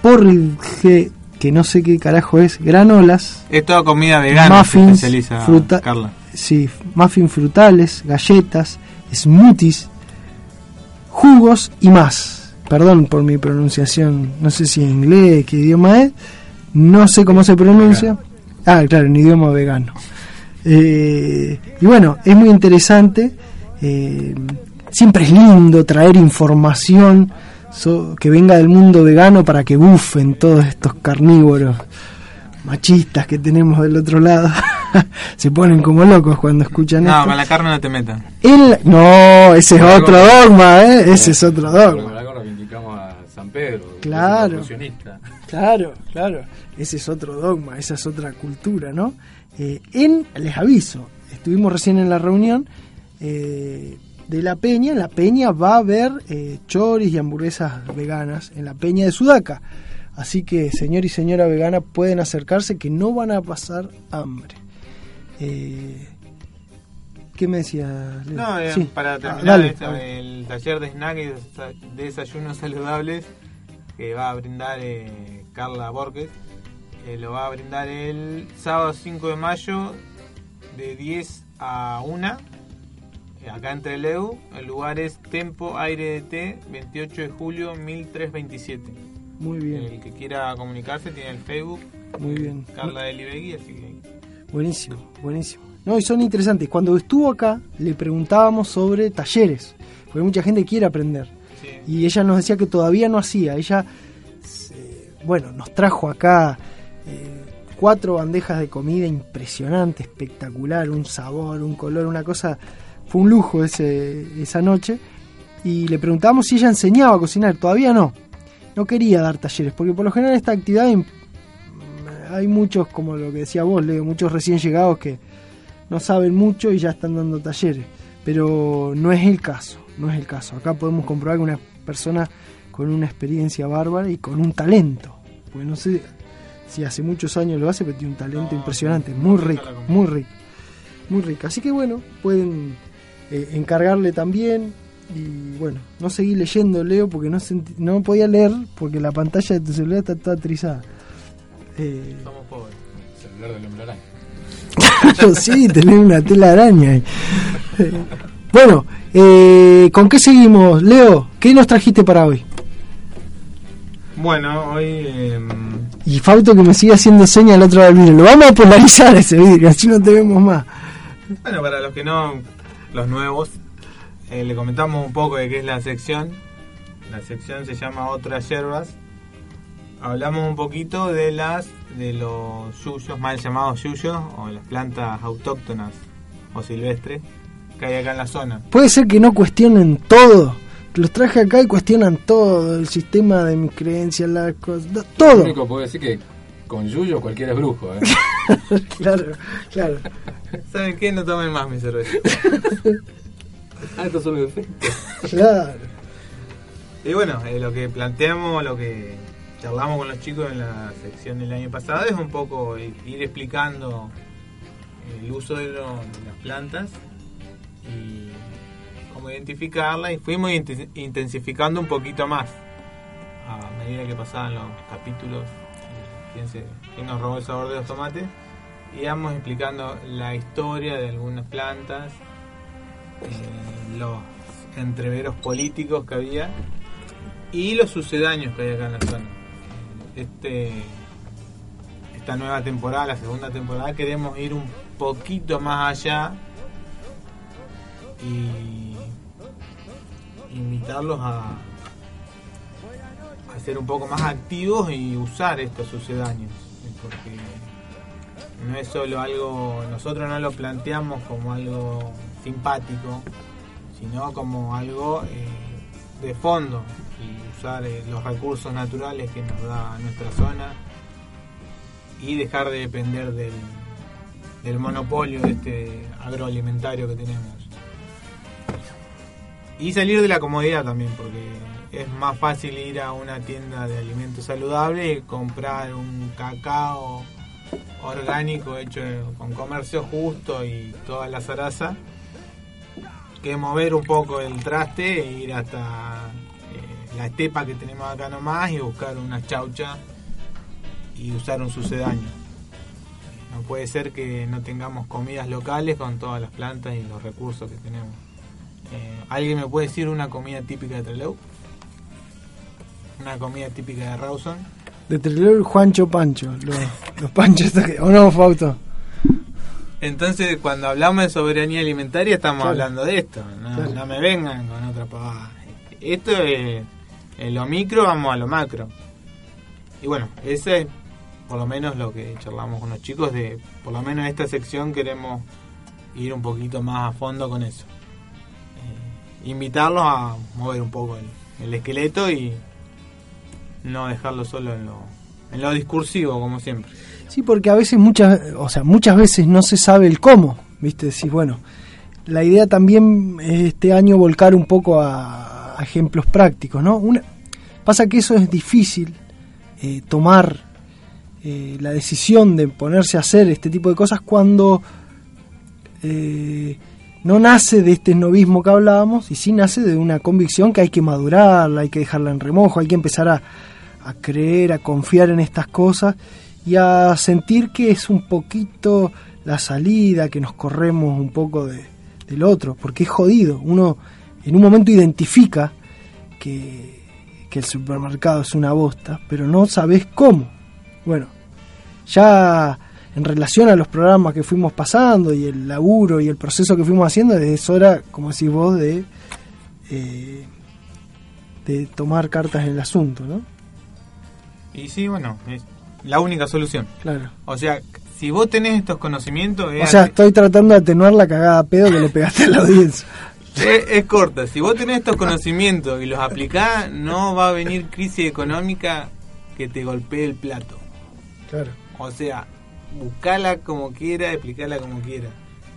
porridge, que no sé qué carajo es, granolas, Es toda comida vegana, se muffins, especializa fruta, Carla. sí, muffins frutales, galletas, smoothies, jugos y más. Perdón por mi pronunciación, no sé si en inglés, qué idioma es, no sé cómo se pronuncia. Ah, claro, en idioma vegano. Eh, y bueno, es muy interesante. eh, siempre es lindo traer información so- que venga del mundo vegano para que bufen todos estos carnívoros machistas que tenemos del otro lado. Se ponen como locos cuando escuchan No, esto. con la carne no te metas. El- no, ese es otro dogma, ¿eh? Ese es otro dogma. San Pedro, Claro. Claro, claro. Ese es otro dogma, esa es otra cultura, ¿no? Eh, en, les aviso, estuvimos recién en la reunión eh, de la Peña. En la Peña va a haber eh, choris y hamburguesas veganas en la Peña de Sudaca. Así que, señor y señora vegana, pueden acercarse que no van a pasar hambre. Eh, ¿Qué me decía? Leo? No, Sí. para Ah, terminar dale. esto, el taller de snack y desa- desayunos saludables que va a brindar Carla Borges, eh, lo va a brindar el sábado 5 de mayo de 10 a 1, eh, acá en Trelew. El lugar es Tempo Aire de Té, 28 de julio 1327. Muy bien. El que quiera comunicarse tiene el Facebook. Muy bien. Carla de Libegui, así que Buenísimo, buenísimo. No, y son interesantes. Cuando estuvo acá, le preguntábamos sobre talleres, porque mucha gente quiere aprender. Y ella nos decía que todavía no hacía. Ella, eh, bueno, nos trajo acá cuatro bandejas de comida impresionante, espectacular, un sabor, un color, una cosa. Fue un lujo ese, esa noche. Y le preguntábamos si ella enseñaba a cocinar. Todavía no. No quería dar talleres, porque por lo general esta actividad im- hay muchos, como lo que decía vos, Leo, muchos recién llegados que no saben mucho y ya están dando talleres. Pero no es el caso, no es el caso. Acá podemos comprobar que una persona con una experiencia bárbara y con un talento. Porque no sé si hace muchos años lo hace, pero tiene un talento impresionante, muy rico, muy rico. Muy rico. Así que bueno, pueden eh, encargarle también. Y bueno, no seguí leyendo, Leo, porque no, sentí- no podía leer porque la pantalla de tu celular está toda trizada. Eh, somos pobres. Celular del hombre araña. Claro, sí, tener una tela araña. Eh, Bueno, eh, ¿con qué seguimos? Leo, ¿qué nos trajiste para hoy? Bueno, hoy eh, Y Fauto que me sigue haciendo señas al otro lado del vidrio. Lo vamos a polarizar ese vidrio, así no te vemos más. Bueno, para los que no, los nuevos, eh, le comentamos un poco de qué es la sección. La sección se llama Otras Hierbas. Hablamos un poquito de las de los yuyos, mal llamados yuyos, o las plantas autóctonas o silvestres que hay acá en la zona. Puede ser que no cuestionen todo. Los traje acá y cuestionan todo, el sistema de mis creencias, las cosas, Lo todo. único que puedo decir que con Yuyo cualquiera es brujo, ¿eh? claro, claro. ¿Saben qué? No tomen más mi cerveza. ah, esto solo. Claro. Y bueno, eh, lo que planteamos, lo que charlamos con los chicos en la sección del año pasado es un poco ir explicando el uso de, lo- de las plantas y cómo identificarlas y fuimos inten- intensificando un poquito más a medida que pasaban los capítulos. eh, ¿Quién, se, quién nos robó el sabor de los tomates? Íbamos explicando la historia de algunas plantas, eh, los entreveros políticos que había y los sucedáneos que hay acá en la zona. Este, esta nueva temporada, la segunda temporada, queremos ir un poquito más allá y invitarlos a, a ser un poco más activos y usar estos sucedáneos. Porque no es solo algo, nosotros no lo planteamos como algo simpático, sino como algo eh, de fondo y usar eh, los recursos naturales que nos da nuestra zona y dejar de depender del, del monopolio de este agroalimentario que tenemos. Y salir de la comodidad también, porque es más fácil ir a una tienda de alimentos saludables y comprar un cacao orgánico hecho con comercio justo y toda la zaraza que mover un poco el traste e ir hasta eh, la estepa que tenemos acá nomás y buscar una chaucha y usar un sucedáneo. No puede ser que no tengamos comidas locales con todas las plantas y los recursos que tenemos. Eh, ¿Alguien me puede decir una comida típica de Trelew? Una comida típica de Rawson. De Trelew, Juancho Pancho. Los, los panchos. ¿O no, Fauto? Entonces, cuando hablamos de soberanía alimentaria, estamos Claro. hablando de esto. No, Claro. no me vengan con otra pavada. Esto es lo micro, vamos a lo macro. Y bueno, ese es por lo menos lo que charlamos con los chicos. de Por lo menos en esta sección queremos ir un poquito más a fondo con eso. Invitarlos a mover un poco el, el esqueleto y no dejarlo solo en lo, en lo discursivo, como siempre. Sí, porque a veces muchas, o sea, muchas veces no se sabe el cómo, ¿viste? Decís, bueno, la idea también es este año volcar un poco a, ejemplos prácticos, ¿no? Pasa que eso es difícil, eh, tomar eh, la decisión de ponerse a hacer este tipo de cosas cuando eh, no nace de este novismo que hablábamos y sí nace de una convicción que hay que madurarla, hay que dejarla en remojo, hay que empezar a, creer, a confiar en estas cosas y a sentir que es un poquito la salida, que nos corremos un poco de, del otro, porque es jodido. Uno en un momento identifica que, que el supermercado es una bosta, pero no sabes cómo. Bueno, ya en relación a los programas que fuimos pasando y el laburo y el proceso que fuimos haciendo, es hora, como decís vos, de, eh, de tomar cartas en el asunto, ¿no? Y sí, bueno, es la única solución. Claro. O sea, si vos tenés estos conocimientos, es, O sea, estoy tratando de atenuar la cagada a pedo que le pegaste a la audiencia. es- es corta. Si vos tenés estos conocimientos y los aplicás, no va a venir crisis económica que te golpee el plato. Claro. O sea, buscala como quiera, explicarla como quiera.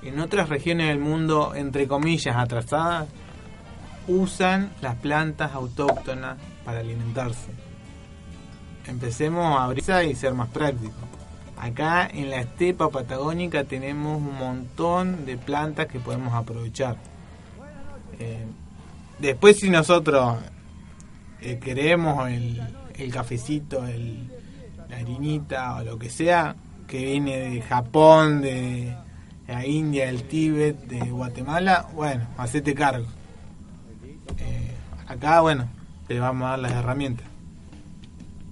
En otras regiones del mundo, entre comillas, atrasadas, usan las plantas autóctonas para alimentarse. Empecemos a abrir y ser más prácticos. Acá en la estepa patagónica tenemos un montón de plantas que podemos aprovechar. Eh, después si nosotros eh, queremos el, el cafecito, el, la harinita o lo que sea que viene de Japón, de la India, del Tíbet, de Guatemala, bueno, hacete cargo. Eh, acá, bueno, te vamos a dar las herramientas.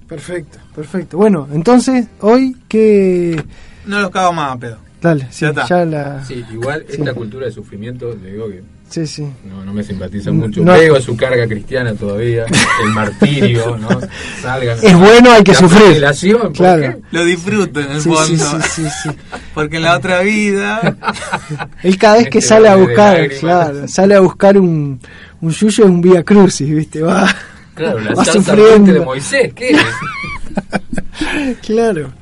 Perfecto, perfecto. Bueno, entonces, hoy que... No los cago más pedo. Dale, sí, Ya está. ya la... Sí, igual Sí. esta cultura de sufrimiento, le digo que Sí, sí. no, no me simpatiza mucho. No. Veo su carga cristiana todavía, el martirio, ¿no? Salgan. Es bueno, hay que La sufrir. flagelación, ¿por Claro. Lo disfruto en el Sí, fondo. sí, sí, sí, sí. Porque en la otra vida. Él cada vez que Este sale a buscar, claro, sale a buscar un, un yuyo es un vía crucis, ¿viste? Va, Claro, la va sufriendo. de Moisés, ¿qué es? Claro.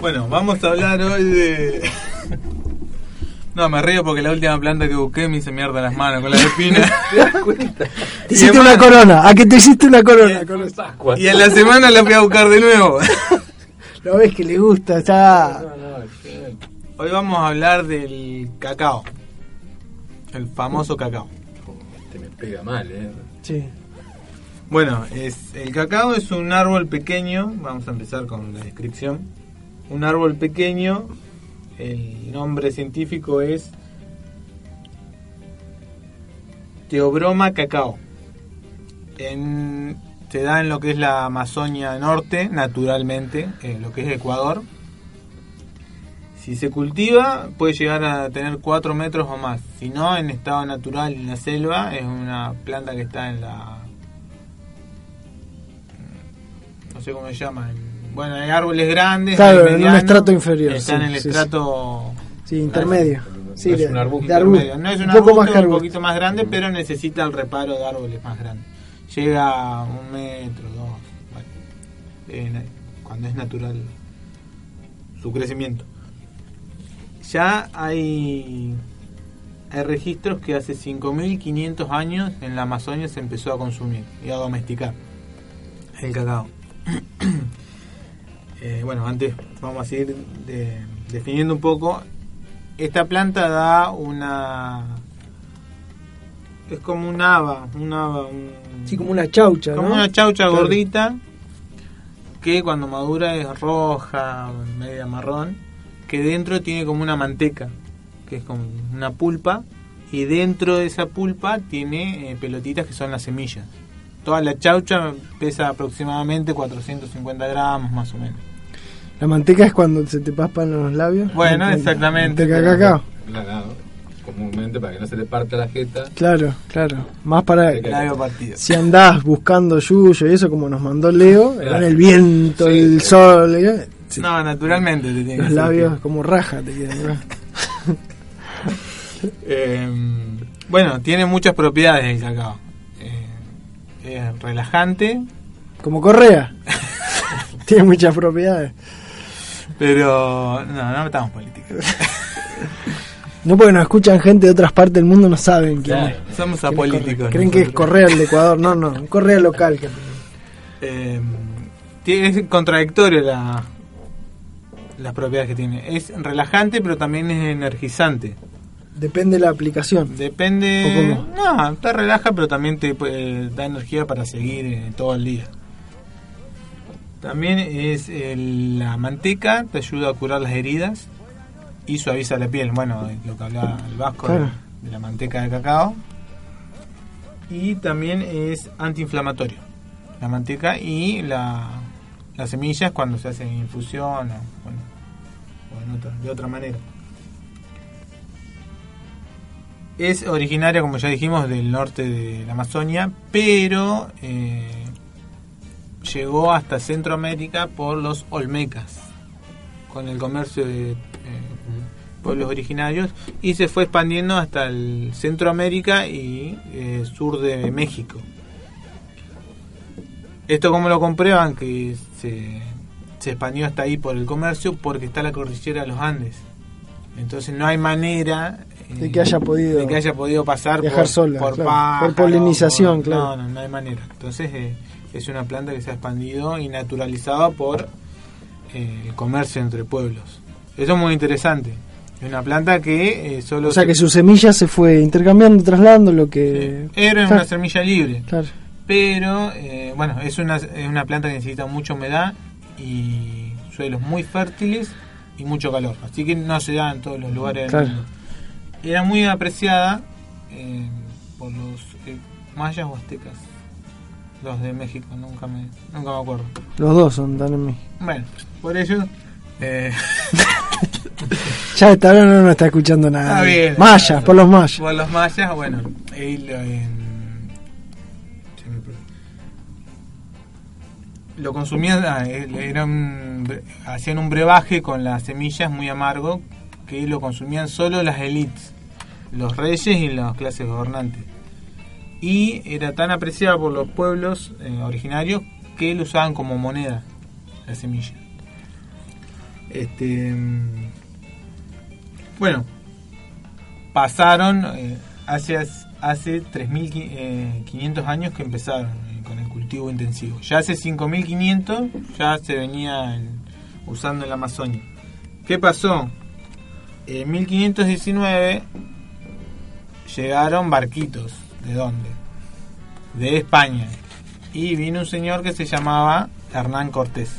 Bueno, vamos a hablar hoy de. No, me río porque la última planta que busqué me hice mierda las manos con la espina. ¿Te das cuenta? Te hiciste una corona, ¿a que te hiciste una corona? con. Y en la semana la fui a buscar de nuevo. Lo ves que le gusta, está... Hoy vamos a hablar del cacao. El famoso cacao. Te me pega mal, ¿eh? Sí. Bueno, es, el cacao es un árbol pequeño, vamos a empezar con la descripción. Un árbol pequeño, el nombre científico es Teobroma cacao. En- se da en lo que es la Amazonia Norte, naturalmente, en lo que es Ecuador. Si se cultiva, puede llegar a tener 4 metros o más. Si no, en estado natural, en la selva, es una planta que está en la no sé cómo se llama. en- Bueno, hay árboles grandes, Claro, hay en un medianos, estrato inferior, Está en el sí, estrato Sí, intermedio. Sí, No es un arbusto de arbusto. intermedio. No es un, un poco arbusto, más un arbusto. poquito más grande, pero necesita el reparo de árboles más grandes. Llega a un metro, dos, bueno, en- cuando es natural su crecimiento. Ya hay, hay registros que hace 5.500 años en la Amazonia se empezó a consumir y a domesticar el cacao. Eh, bueno, antes vamos a seguir de- definiendo un poco. Esta planta da una. Es como un haba, un haba, un- Sí, como una chaucha, como ¿no? una chaucha Claro. gordita que cuando madura es roja, media marrón, que dentro tiene como una manteca, que es como una pulpa, y dentro de esa pulpa tiene eh, pelotitas que son las semillas. Toda la chaucha pesa aproximadamente 450 gramos más o menos. La manteca es cuando se te paspan los labios. Bueno, exactamente. Manteca de cacao. Claro, comúnmente para que no se te parta la jeta. Claro, claro. Más para Labio partido. si andás buscando yuyo y eso como nos mandó Leo, Claro. el viento, Sí, el sol, ¿eh? Sí. No, naturalmente te los labios como raja te quedan. Eh, bueno, tiene muchas propiedades el cacao. Eh, es relajante, Como correa. Tiene muchas propiedades. Pero no, no metamos política. No porque nos escuchan gente de otras partes del mundo, no saben quién Claro, es. somos apolíticos. Creen que es. Correa el Ecuador. No, no, Correa local. Eh, tiene- es contradictorio la, las propiedades que tiene. Es relajante, pero también es energizante. Depende de la aplicación. Depende. No, te relaja, pero también te eh, da energía para seguir eh, todo el día. También es el- la manteca, te ayuda a curar las heridas y suaviza la piel. Bueno, lo que hablaba el vasco de- Claro. de, la manteca de cacao. Y también es antiinflamatorio. La manteca y la, las semillas cuando se hace en infusión o, bueno, o en otra- de otra manera. Es originaria, como ya dijimos, del norte de la Amazonia, pero eh, llegó hasta Centroamérica por los Olmecas, con el comercio de eh, pueblos originarios, y se fue expandiendo hasta el Centroamérica y eh, sur de México. Esto como lo comprueban que se, se expandió hasta ahí por el comercio porque está la cordillera de los Andes. Entonces no hay manera eh, De que haya podido de que haya podido pasar viajar por, sola, por, claro. pájaros, Por polinización, por- claro. No, no, no hay manera. Entonces eh, es una planta que se ha expandido y naturalizado por eh, el comercio entre pueblos. Eso es muy interesante. Es una planta que eh, solo O sea se- que su semilla se fue intercambiando, trasladando lo que... era Claro. una semilla libre. Claro. Pero, eh, bueno, es una, es una planta que necesita mucha humedad y suelos muy fértiles y mucho calor. Así que no se da en todos los lugares del Claro. mundo. Era muy apreciada por los mayas o aztecas. Los de México, nunca me, nunca me acuerdo. Los dos son Dan en México. Bueno, por ello. Eh, Ya hora no nos está escuchando nada. Está bien. Mayas, por los mayas. por los mayas, bueno. él, eh, lo consumían, ah, era un hacían un brebaje con las semillas muy amargo que lo consumían solo las élites, los reyes y las clases gobernantes. Y era tan apreciado por los pueblos eh, originarios que lo usaban como moneda, la semilla. Este, mm, bueno, pasaron eh, hace, hace 3.500 años que empezaron eh, con el cultivo intensivo. Ya hace 5.500 ya se venía el- usando en la Amazonia. ¿Qué pasó? En 1519 llegaron barquitos. ¿De dónde? De España. Y vino un señor que se llamaba Hernán Cortés.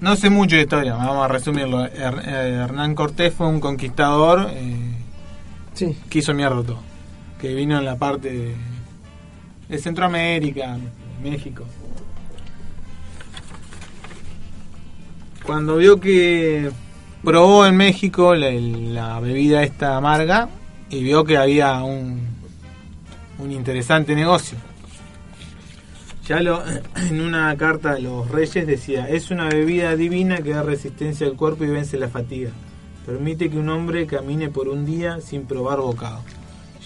No sé mucho de historia, vamos a resumirlo. Her- eh, Hernán Cortés fue un conquistador eh, Sí. que hizo mierda todo. Que vino en la parte de, de Centroamérica, México. Cuando vio que probó en México la, la bebida esta amarga y vio que había un, un interesante negocio. Ya lo, en una carta de los reyes decía, es una bebida divina que da resistencia al cuerpo y vence la fatiga. Permite que un hombre camine por un día sin probar bocado.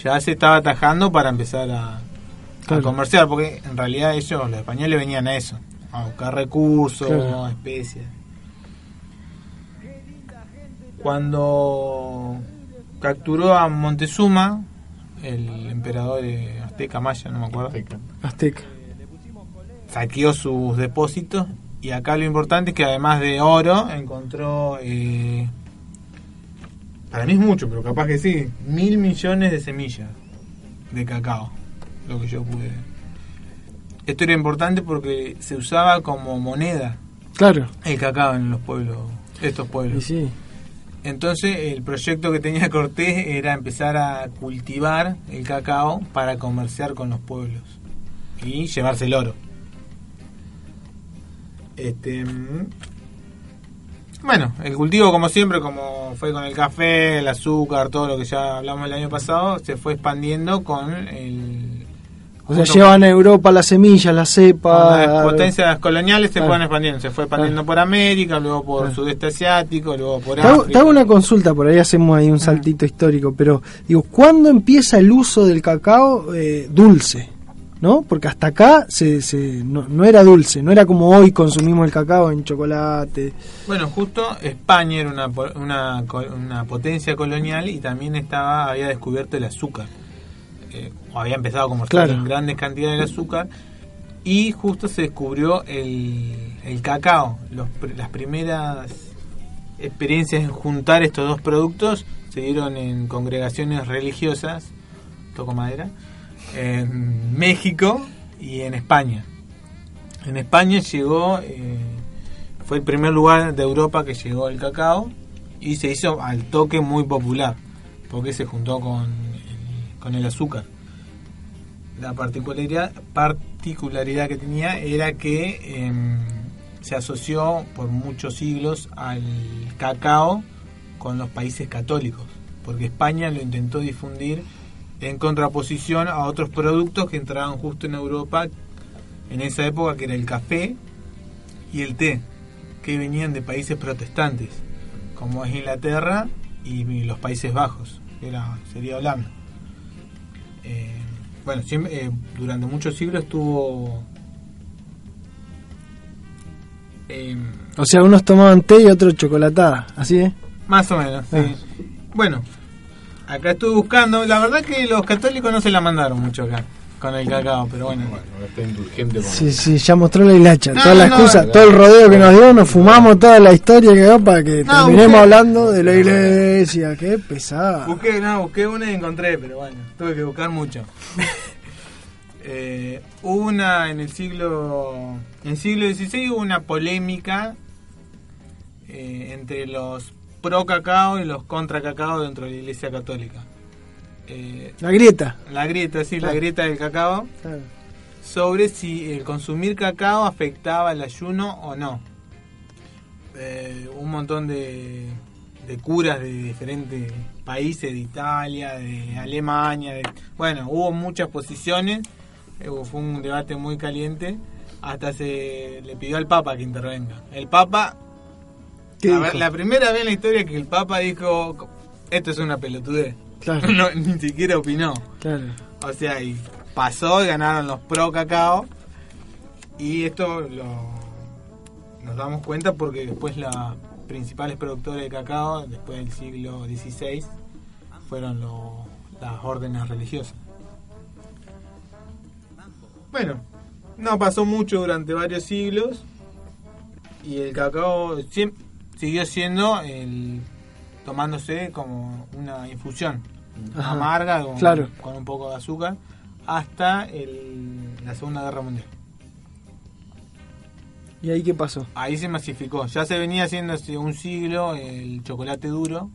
Ya se estaba atajando para empezar a, a comerciar, porque en realidad ellos, los españoles, venían a eso, a buscar recursos, Claro. especias. Cuando capturó a Montezuma, el emperador de Azteca Maya, no me acuerdo, Azteca. saqueó sus depósitos y acá lo importante es que además de oro encontró eh, para mí es mucho pero capaz que sí mil millones de semillas de cacao lo que yo pude esto era importante porque se usaba como moneda Claro. el cacao en los pueblos estos pueblos Y sí. Entonces el proyecto que tenía Cortés era empezar a cultivar el cacao para comerciar con los pueblos y llevarse el oro. Este, mm, bueno, el cultivo como siempre, como fue con el café, el azúcar, todo lo que ya hablamos el año pasado, se fue expandiendo con el... O sea, llevan a Europa las semillas, las cepas. las potencias coloniales se fueron expandiendo, se fue expandiendo por América, luego por sudeste asiático, luego por África. te hago una consulta, por ahí hacemos ahí un saltito histórico, pero digo, ¿cuándo empieza el uso del cacao eh, dulce? ¿No? Porque hasta acá se, se, no, no era dulce, no era como hoy consumimos el cacao en chocolate. Bueno, justo España era una, una, una potencia colonial y también estaba había descubierto el azúcar. O había empezado comerciar Claro. en grandes cantidades el azúcar y justo se descubrió el, el cacao. Los las primeras experiencias en juntar estos dos productos se dieron en congregaciones religiosas, toco madera, en México y en España. En España llegó, eh, fue el primer lugar de Europa que llegó el cacao y se hizo al toque muy popular porque se juntó con el, con el azúcar. La particularidad, que tenía era que em, se asoció por muchos siglos al cacao con los países católicos, porque España lo intentó difundir en contraposición a otros productos que entraban justo en Europa en esa época, que era el café y el té, que venían de países protestantes, como es Inglaterra y los Países Bajos, que era, sería Holanda. Eh, bueno, siempre, eh, durante muchos siglos estuvo... eh, O sea, unos tomaban té y otros chocolatada, ¿así es? más o menos, sí. Ah. Bueno, acá estuve buscando. La verdad que los católicos no se la mandaron mucho acá con el cacao, pero bueno. está indulgente con Sí, sí, ya mostró la hilacha, No, toda la no, excusa, no. todo el rodeo que nos dio, nos fumamos toda la historia que dio para que No, terminemos busqué- hablando de la iglesia, qué pesada. Busqué, no, busqué una y encontré, pero bueno, tuve que buscar mucho. Eh, hubo una en el siglo en el siglo XVI hubo una polémica eh, entre los pro cacao y los contra cacao dentro de la Iglesia Católica. Eh, La grieta. la grieta, sí, la Claro. grieta del cacao, Claro. sobre si el consumir cacao afectaba el ayuno o no. Eh, un montón de, de curas de diferentes países, de Italia, de Alemania, de- bueno, hubo muchas posiciones, eh, fue un debate muy caliente, hasta se le pidió al Papa que intervenga. El Papa, la primera vez en la historia que el Papa dijo, esto es una pelotudez. Claro. No, ni siquiera opinó. Claro. O sea, y pasó y ganaron los pro cacao. Y esto lo, nos damos cuenta porque después los principales productores de cacao, después del siglo XVI, fueron lo- las órdenes religiosas. Bueno, no pasó mucho durante varios siglos y el cacao siguió siendo el tomándose como una infusión Ajá. amarga con, Claro. con un poco de azúcar hasta el- la Segunda Guerra Mundial. ¿Y ahí qué pasó? Ahí se masificó. Ya se venía haciendo hace un siglo el chocolate duro,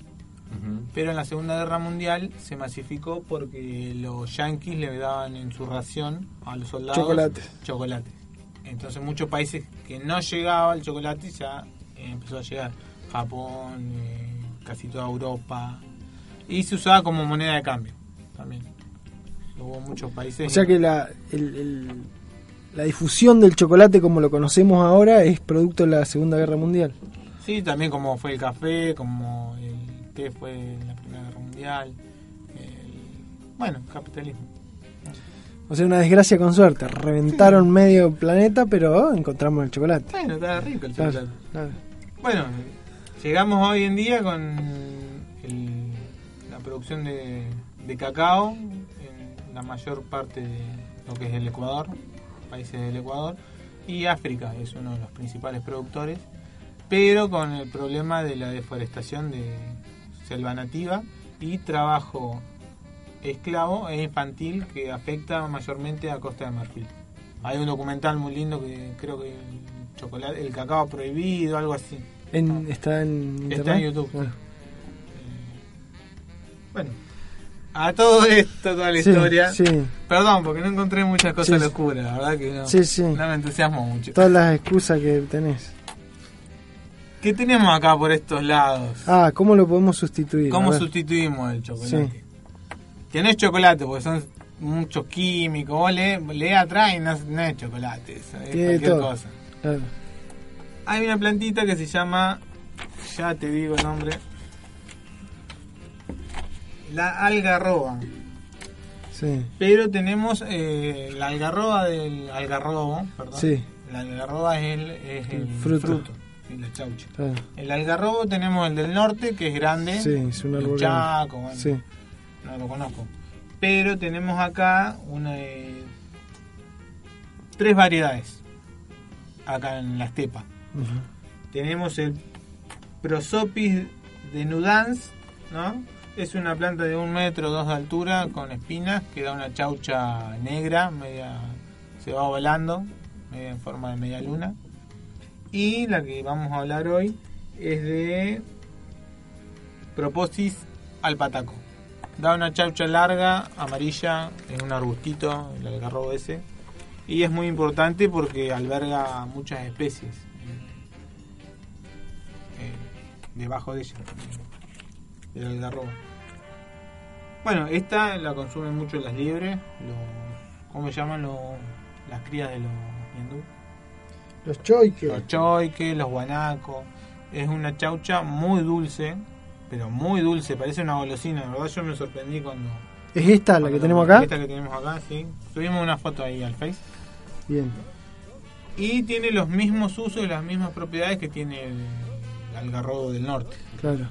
pero en la Segunda Guerra Mundial se masificó porque los yanquis le daban en su ración a los soldados Chocolates. chocolates. Entonces muchos países que no llegaba el chocolate ya empezó a llegar. Japón, eh, casi toda Europa. Y se usaba como moneda de cambio también. Hubo muchos países. O sea que la, el- el- la difusión del chocolate como lo conocemos ahora es producto de la Segunda Guerra Mundial. Sí, también como fue el café, como el té fue en la Primera Guerra Mundial. el- bueno, capitalismo. O sea, una desgracia con suerte. Reventaron medio planeta, pero encontramos el chocolate. Bueno, está rico el Claro, chocolate. claro. Bueno, llegamos hoy en día con el- la producción de, cacao en la mayor parte de lo que es el Ecuador, países del Ecuador, y África es uno de los principales productores, pero con el problema de la deforestación de selva nativa y trabajo esclavo e infantil que afecta mayormente a Costa de Marfil. Hay un documental muy lindo que creo que el chocolate, el cacao prohibido, algo así. En- está en internet. Está en YouTube. Ah. Bueno, a todo esto, toda la Sí, historia. sí. Perdón, porque no encontré muchas cosas Sí, locuras, la verdad que no. Sí, sí. No me entusiasmo mucho. Todas las excusas que tenés. ¿Qué tenemos acá por estos lados? Ah, ¿cómo lo podemos sustituir? ¿Cómo sustituimos el chocolate? Que no es chocolate, porque son muchos químicos. Vos le, le atrás y no, no es chocolate, eso, es cualquier todo. cosa. Claro. Hay una plantita que se llama, ya te digo el nombre, la algarroba. Sí. Pero tenemos eh, la algarroba del algarrobo, perdón. Sí. La algarroba es el, es el fruto. fruto, la chaucha. Claro. El algarrobo tenemos el del norte, que es grande. Sí, es un árbol Chaco, bueno, Sí. no lo conozco. Pero tenemos acá una eh, tres variedades acá en la estepa. Tenemos el Prosopis denudans, ¿no? Es una planta de un metro dos de altura con espinas que da una chaucha negra, media se va volando, media en forma de media luna. Y la que vamos a hablar hoy es de Proposis alpataco. Da una chaucha larga, amarilla, en un arbustito, el algarrobo ese. Y es muy importante porque alberga muchas especies debajo de ella, del algarrobo. Bueno, esta la consumen mucho las liebres, los, ¿cómo se llaman? Los, las crías de los hindú. Los choiques. Los choiques, los guanacos. Es una chaucha muy dulce, pero muy dulce, parece una golosina. La verdad yo me sorprendí cuando... ¿Es esta la que tenemos acá? Esta que tenemos acá, sí. Subimos una foto ahí al Face. Bien. Y tiene los mismos usos y las mismas propiedades que tiene el algarrobo del norte. Claro.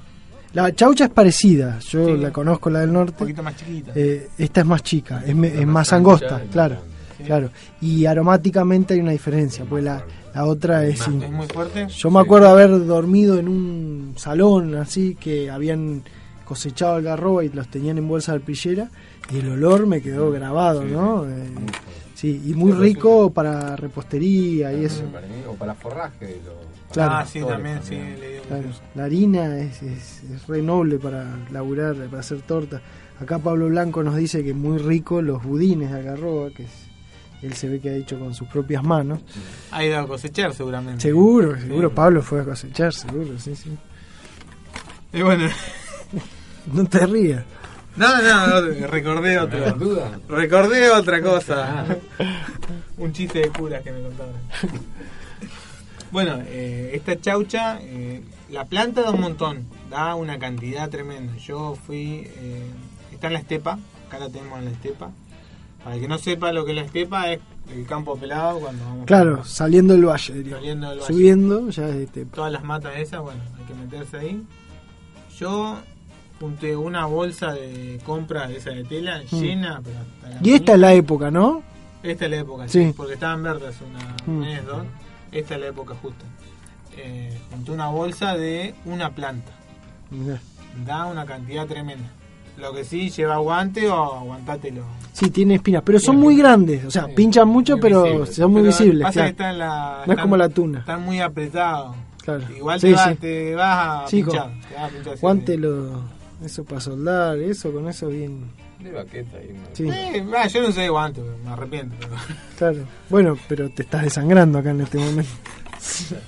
La chaucha es parecida, yo Sí. la conozco, la del norte. Un poquito más chiquita. Eh, esta es más chica, es, me- es más angosta, claro. Sí. Claro. Y aromáticamente hay una diferencia, pues la, la otra es... in- Es muy fuerte. Yo me acuerdo haber dormido en un salón así que habían cosechado algarroba y los tenían en bolsa de alpillera y el olor me quedó grabado, ¿no? Eh, sí, y muy rico para repostería y eso. O para forraje. los- Claro. Ah, sí, también, sí, le digo que Claro, la harina es, es, es re noble para laburar, para hacer torta. Acá Pablo Blanco nos dice que muy rico los budines de algarroba, que es- él se ve que ha hecho con sus propias manos. Ha ido a cosechar seguramente. Seguro, seguro, Sí. Pablo fue a cosechar, seguro, sí, sí. Y bueno, No te rías. no, no, no, recordé. ¿Tenés duda? Recordé otra cosa. Un chiste de curas que me contaron. Bueno, eh, esta chaucha, eh, la planta da un montón, da una cantidad tremenda. Yo fui, eh, está en la estepa, acá la tenemos en la estepa. Para el que no sepa lo que es la estepa, es el campo pelado cuando vamos Claro, saliendo del valle, diría. Saliendo del valle. Subiendo, ya es este. todas las matas esas, bueno, hay que meterse ahí. Yo junté una bolsa de compra de esa de tela Mm. llena, pero hasta la Y esta es la época, ¿no? esta es la época, Sí. sí, porque estaban verdes una Mm. mes, dos. Esta es la época justa. Eh, una bolsa de una planta. Mirá. Da una cantidad tremenda. Lo que sí, lleva guante o aguantátelo. Sí, tiene espinas, pero son muy grandes. O sea, pinchan mucho, pero visibles. son muy Pero visibles. Pasa claro. que la, No es como la tuna. Están muy apretados. Claro. Igual Sí, te, vas, sí. te vas a pinchar. te vas a pinchar, Guante lo, eso para soldar, eso con eso bien. De baqueta ahí. ¿no? Sí, Eh, va, yo no sé guante, me arrepiento. pero- claro. Bueno, pero te estás desangrando acá en este momento.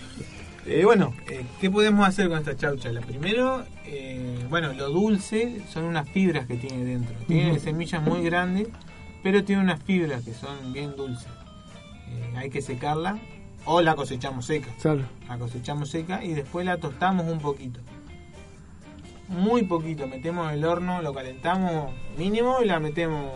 Eh, bueno, eh, ¿qué podemos hacer con esta chaucha? La primero, eh, bueno, lo dulce son unas fibras que tiene dentro. Tiene semillas muy grandes, pero tiene unas fibras que son bien dulces. Hay que secarla o la cosechamos seca. Claro. La cosechamos seca y después la tostamos un poquito. Muy poquito, metemos el horno, lo calentamos mínimo y la metemos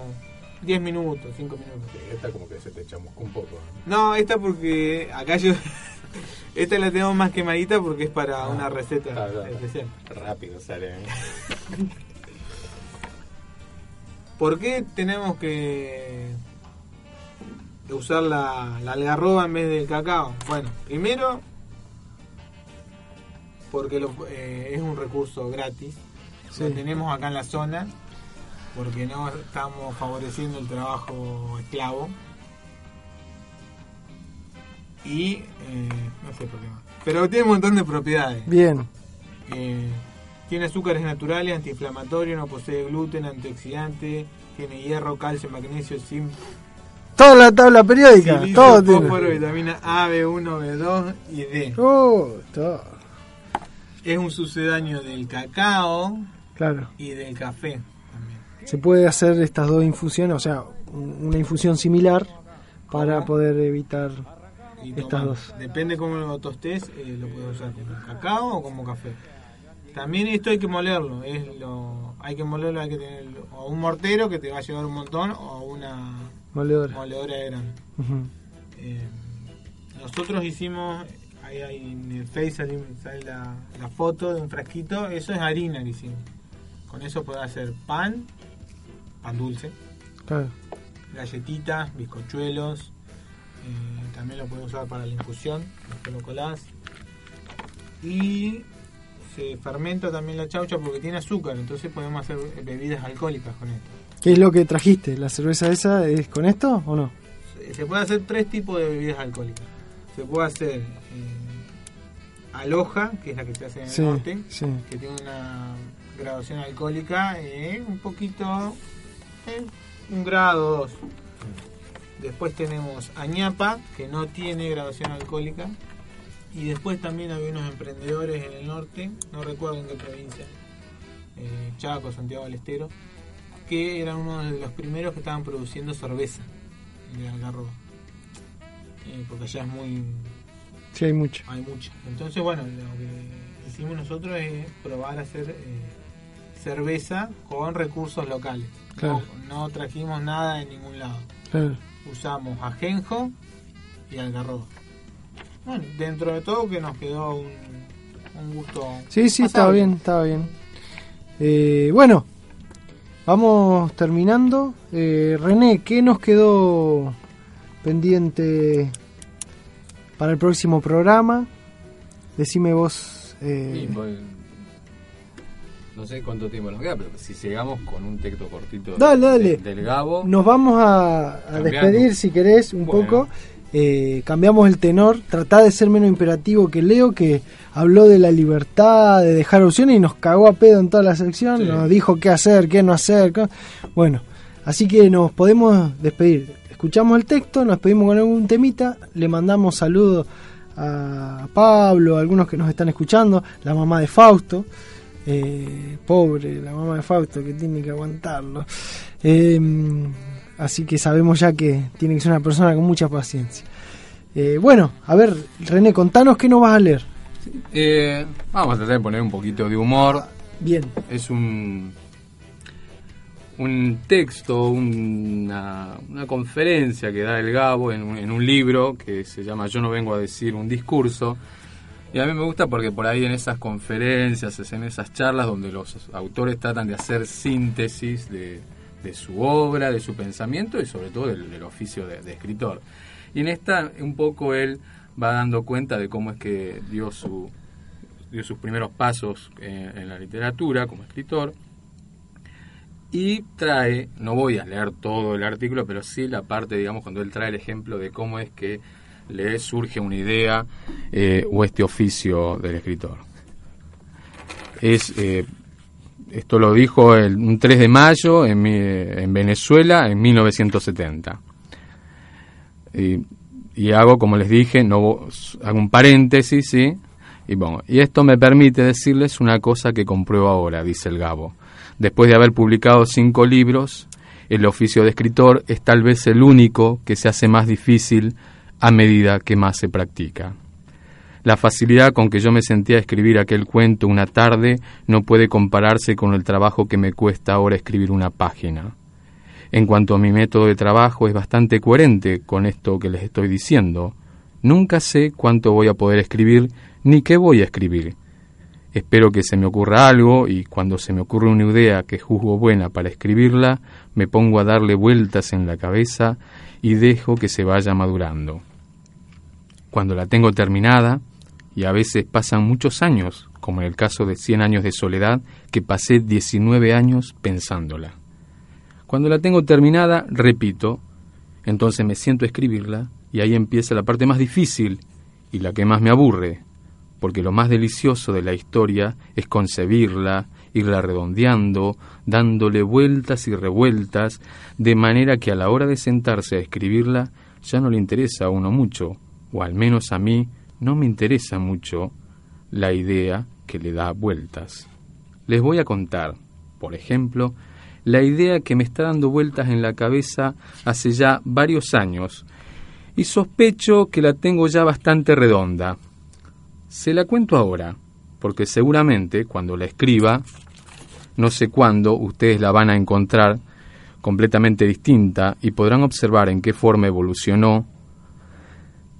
10 minutos, 5 minutos. Esta como que se te chamuscó un poco. No, esta porque acá yo. Esta la tenemos más quemadita porque es para una receta Ah, claro. especial. Rápido sale. ¿eh? ¿Por qué tenemos que usar la, la algarroba en vez del cacao? Bueno, primero porque lo- eh, es un recurso gratis. Lo tenemos acá en la zona porque no estamos favoreciendo el trabajo esclavo. Y eh, no sé por qué más. Pero tiene un montón de propiedades. Bien. Eh, tiene azúcares naturales, antiinflamatorio, no posee gluten, antioxidante, tiene hierro, calcio, magnesio, zinc, Toda la tabla periódica, silicio, todo tiene. fósforo, vitamina A, B1, B2 y D. Oh, todo. Es un sucedáneo del cacao Claro. y del café. Se puede hacer estas dos infusiones, o sea, un- una infusión similar para poder evitar Y estas dos. Depende cómo lo tostes, eh, lo puedes usar como cacao o como café. También esto hay que molerlo, es lo, hay que molerlo, hay que tener o un mortero que te va a llevar un montón o una Moledora. moledora de grano. Ujú. Eh, nosotros hicimos, ahí, ahí en el Face sale, sale la, la foto de un frasquito, eso es harina que hicimos. Con eso puedes hacer pan, pan dulce, Claro. galletitas, bizcochuelos, eh, también lo puedes usar para la infusión, lo colás. Y se fermenta también la chaucha porque tiene azúcar, entonces podemos hacer bebidas alcohólicas con esto. ¿Qué es lo que trajiste? ¿La cerveza esa es con esto o no? Se- puede hacer tres tipos de bebidas alcohólicas. Se puede hacer aloja, que es la que se hace en el Sí, norte, sí. que tiene una graduación alcohólica eh, un poquito, eh, un grado dos. Después tenemos añapa, que no tiene graduación alcohólica. Y después también había unos emprendedores en el norte, no recuerdo en qué provincia, eh, Chaco, Santiago del Estero, que eran uno de los primeros que estaban produciendo cerveza de algarroba. Eh, porque allá es muy. Sí, hay mucho. Hay mucha. Entonces, bueno, lo que hicimos nosotros es probar a hacer eh, cerveza con recursos locales. Claro. No, no trajimos nada de ningún lado. Claro. Usamos ajenjo y algarroba. Bueno, dentro de todo que nos quedó un, un gusto. Sí, sí, estaba bien, estaba bien. Eh, bueno, vamos terminando. Eh, René, ¿qué nos quedó pendiente para el próximo programa? Decime vos. eh, pues, no sé cuánto tiempo nos queda, pero si llegamos con un texto cortito Dale, de- dale. del Gabo. Nos vamos a, a despedir, si querés, un Bueno. poco. eh, cambiamos el tenor, tratá de ser menos imperativo que Leo, que habló de la libertad, de dejar opciones y nos cagó a pedo en toda la sección, nos dijo qué hacer, qué no hacer. qué- Bueno, así que nos podemos despedir. Escuchamos el texto, nos despedimos con algún temita, le mandamos saludos a Pablo, a algunos que nos están escuchando, la mamá de Fausto. Eh, pobre, la mamá de Fausto que tiene que aguantarlo. Eh, así que sabemos ya que tiene que ser una persona con mucha paciencia. Eh, bueno, a ver, René, contanos qué nos vas a leer. Eh, vamos a tratar de poner un poquito de humor. Bien. Es un un texto, una, conferencia que da el Gabo en un, un libro que se llama Yo no vengo a decir un discurso. Y a mí me gusta porque por ahí en esas conferencias, en esas charlas donde los autores tratan de hacer síntesis de, su obra, de su pensamiento y sobre todo del, oficio de, escritor. Y en esta un poco él va dando cuenta de cómo es que dio, su, dio sus primeros pasos en, en la literatura como escritor y trae, no voy a leer todo el artículo, pero sí la parte, digamos, cuando él trae el ejemplo de cómo es que le surge una idea eh, o este oficio del escritor. Es, eh, esto lo dijo el, un 3 de mayo en, mi- en Venezuela en 1970. Y, hago, como les dije, no hago un paréntesis, ¿sí? Y, bueno, y esto me permite decirles una cosa que compruebo ahora, dice el Gabo. Después de haber publicado cinco libros, el oficio de escritor es tal vez el único que se hace más difícil a medida que más se practica. La facilidad con que yo me sentía a escribir aquel cuento una tarde no puede compararse con el trabajo que me cuesta ahora escribir una página. En cuanto a mi método de trabajo es bastante coherente con esto que les estoy diciendo. Nunca sé cuánto voy a poder escribir ni qué voy a escribir. Espero que se me ocurra algo y cuando se me ocurre una idea que juzgo buena para escribirla, me pongo a darle vueltas en la cabeza y dejo que se vaya madurando. Cuando la tengo terminada, y a veces pasan muchos años, como en el caso de Cien años de soledad, que pasé 19 años pensándola. Cuando la tengo terminada, repito, entonces me siento a escribirla y ahí empieza la parte más difícil y la que más me aburre, porque lo más delicioso de la historia es concebirla, irla redondeando, dándole vueltas y revueltas, de manera que a la hora de sentarse a escribirla ya no le interesa a uno mucho, o al menos a mí no me interesa mucho la idea que le da vueltas. Les voy a contar, por ejemplo, la idea que me está dando vueltas en la cabeza hace ya varios años, y sospecho que la tengo ya bastante redonda. Se la cuento ahora, porque seguramente cuando la escriba, no sé cuándo, ustedes la van a encontrar completamente distinta y podrán observar en qué forma evolucionó.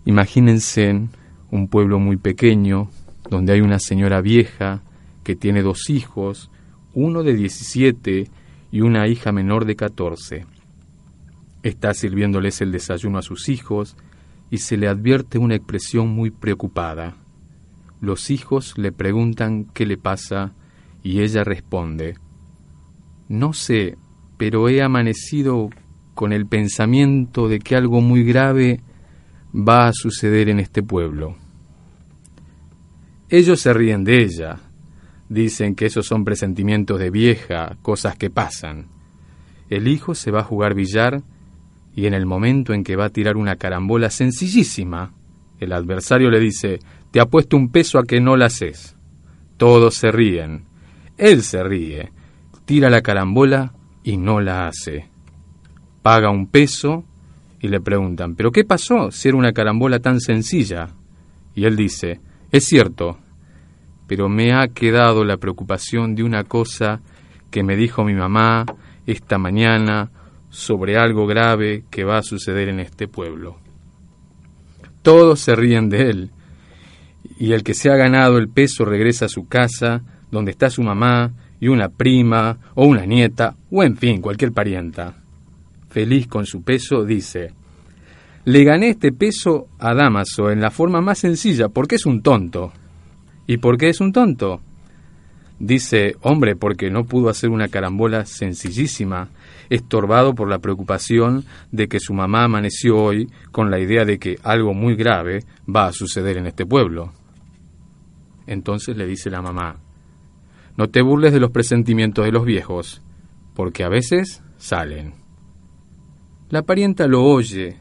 Imagínense un pueblo muy pequeño, donde hay una señora vieja que tiene dos hijos, uno de 17 y una hija menor de 14. Está sirviéndoles el desayuno a sus hijos y se le advierte una expresión muy preocupada. Los hijos le preguntan qué le pasa y ella responde, No sé, pero he amanecido con el pensamiento de que algo muy grave va a suceder en este pueblo. Ellos se ríen de ella, dicen que esos son presentimientos de vieja, cosas que pasan. El hijo se va a jugar billar y en el momento en que va a tirar una carambola sencillísima, el adversario le dice, te apuesto un peso a que no la haces. Todos se ríen. Él se ríe, tira la carambola y no la hace. Paga un peso y le preguntan, ¿pero qué pasó si era una carambola tan sencilla? Y él dice, es cierto, pero me ha quedado la preocupación de una cosa que me dijo mi mamá esta mañana sobre algo grave que va a suceder en este pueblo. Todos se ríen de él, y el que se ha ganado el peso regresa a su casa, donde está su mamá y una prima o una nieta, o en fin, cualquier parienta. Feliz con su peso, dice, le gané este peso a Damaso en la forma más sencilla, porque es un tonto. ¿Y por qué es un tonto? Dice, hombre, porque no pudo hacer una carambola sencillísima, estorbado por la preocupación de que su mamá amaneció hoy con la idea de que algo muy grave va a suceder en este pueblo. Entonces le dice la mamá, no te burles de los presentimientos de los viejos, porque a veces salen. La parienta lo oye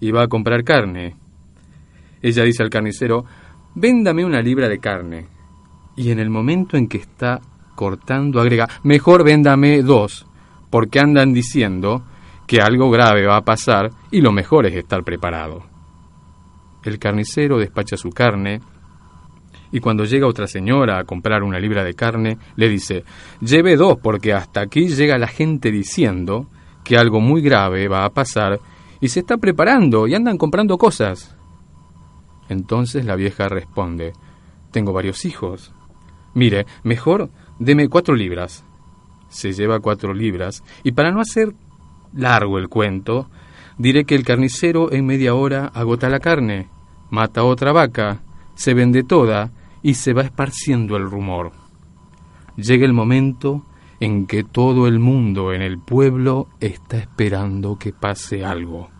y va a comprar carne. Ella dice al carnicero, véndame una libra de carne. Y en el momento en que está cortando agrega, mejor véndame dos, porque andan diciendo que algo grave va a pasar y lo mejor es estar preparado. El carnicero despacha su carne y cuando llega otra señora a comprar una libra de carne, le dice, lleve dos porque hasta aquí llega la gente diciendo que algo muy grave va a pasar y se está preparando y andan comprando cosas. Entonces la vieja responde, tengo varios hijos. Mire, mejor deme cuatro libras. Se lleva cuatro libras y para no hacer largo el cuento, diré que el carnicero en media hora agota la carne, mata otra vaca, se vende toda y se va esparciendo el rumor. Llega el momento en que todo el mundo en el pueblo está esperando que pase algo.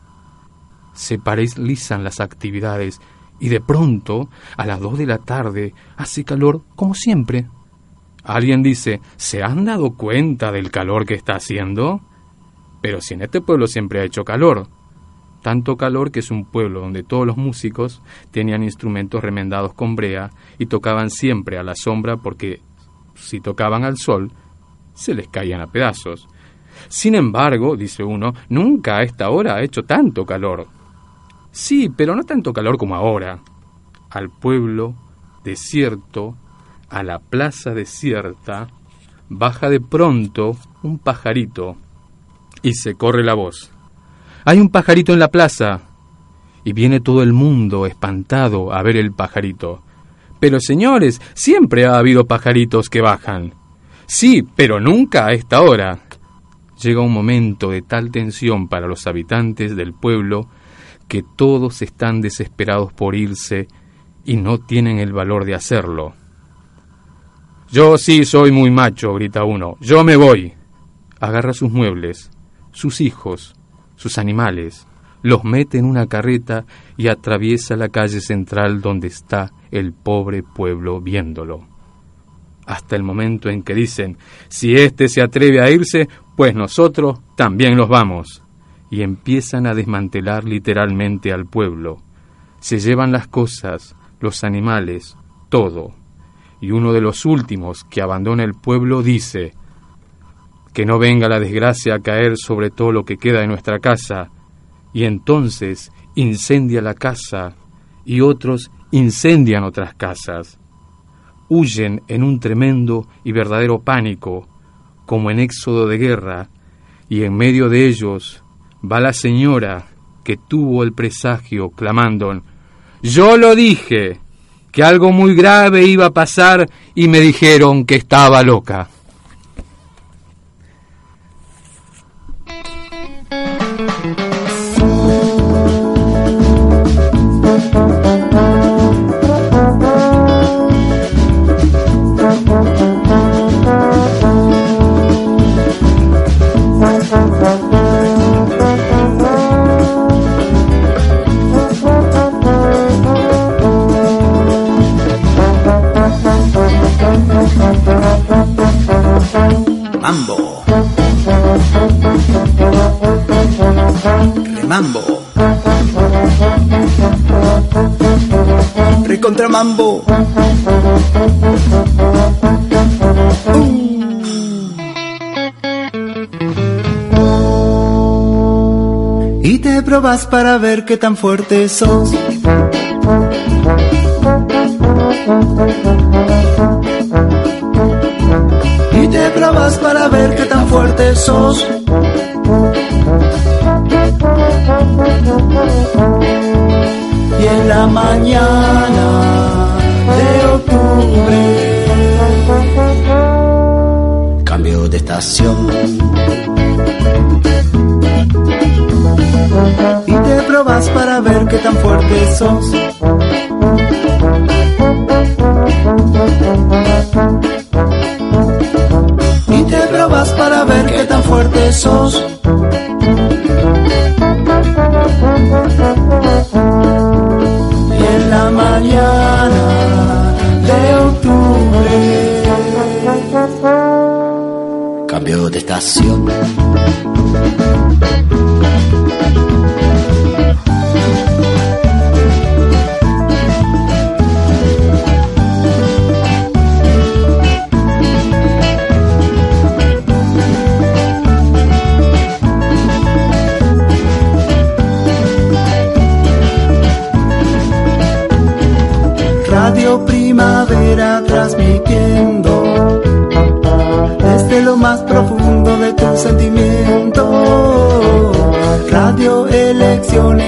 Se paralizan las actividades y de pronto, a las dos de la tarde, hace calor como siempre. Alguien dice, ¿se han dado cuenta del calor que está haciendo? Pero si en este pueblo siempre ha hecho calor. Tanto calor que es un pueblo donde todos los músicos tenían instrumentos remendados con brea y tocaban siempre a la sombra porque si tocaban al sol se les caían a pedazos. Sin embargo, dice uno, nunca a esta hora ha hecho tanto calor. Sí, pero no tanto calor como ahora. Al pueblo desierto, a la plaza desierta, baja de pronto un pajarito y se corre la voz. Hay un pajarito en la plaza. Y viene todo el mundo espantado a ver el pajarito. Pero señores, siempre ha habido pajaritos que bajan. Sí, pero nunca a esta hora. Llega un momento de tal tensión para los habitantes del pueblo que todos están desesperados por irse y no tienen el valor de hacerlo. Yo sí soy muy macho, grita uno. Yo me voy. Agarra sus muebles, sus hijos, sus animales, los mete en una carreta y atraviesa la calle central donde está el pobre pueblo viéndolo. Hasta el momento en que dicen, si éste se atreve a irse, pues nosotros también nos vamos. Y empiezan a desmantelar literalmente al pueblo. Se llevan las cosas, los animales, todo. Y uno de los últimos que abandona el pueblo dice, que no venga la desgracia a caer sobre todo lo que queda de nuestra casa, y entonces incendia la casa, y otros incendian otras casas. Huyen en un tremendo y verdadero pánico, como en éxodo de guerra, y en medio de ellos va la señora que tuvo el presagio, clamando, Yo lo dije, que algo muy grave iba a pasar y me dijeron que estaba loca. Remambo. Recontramambo. Y te probas para ver qué tan fuerte sos. Y te probas para ver qué tan fuerte sos. la mañana de octubre. Cambio de estación. Y te probas para ver qué tan fuerte sos. Y te probas para ver qué tan fuerte sos. De cambio de estación. Elecciones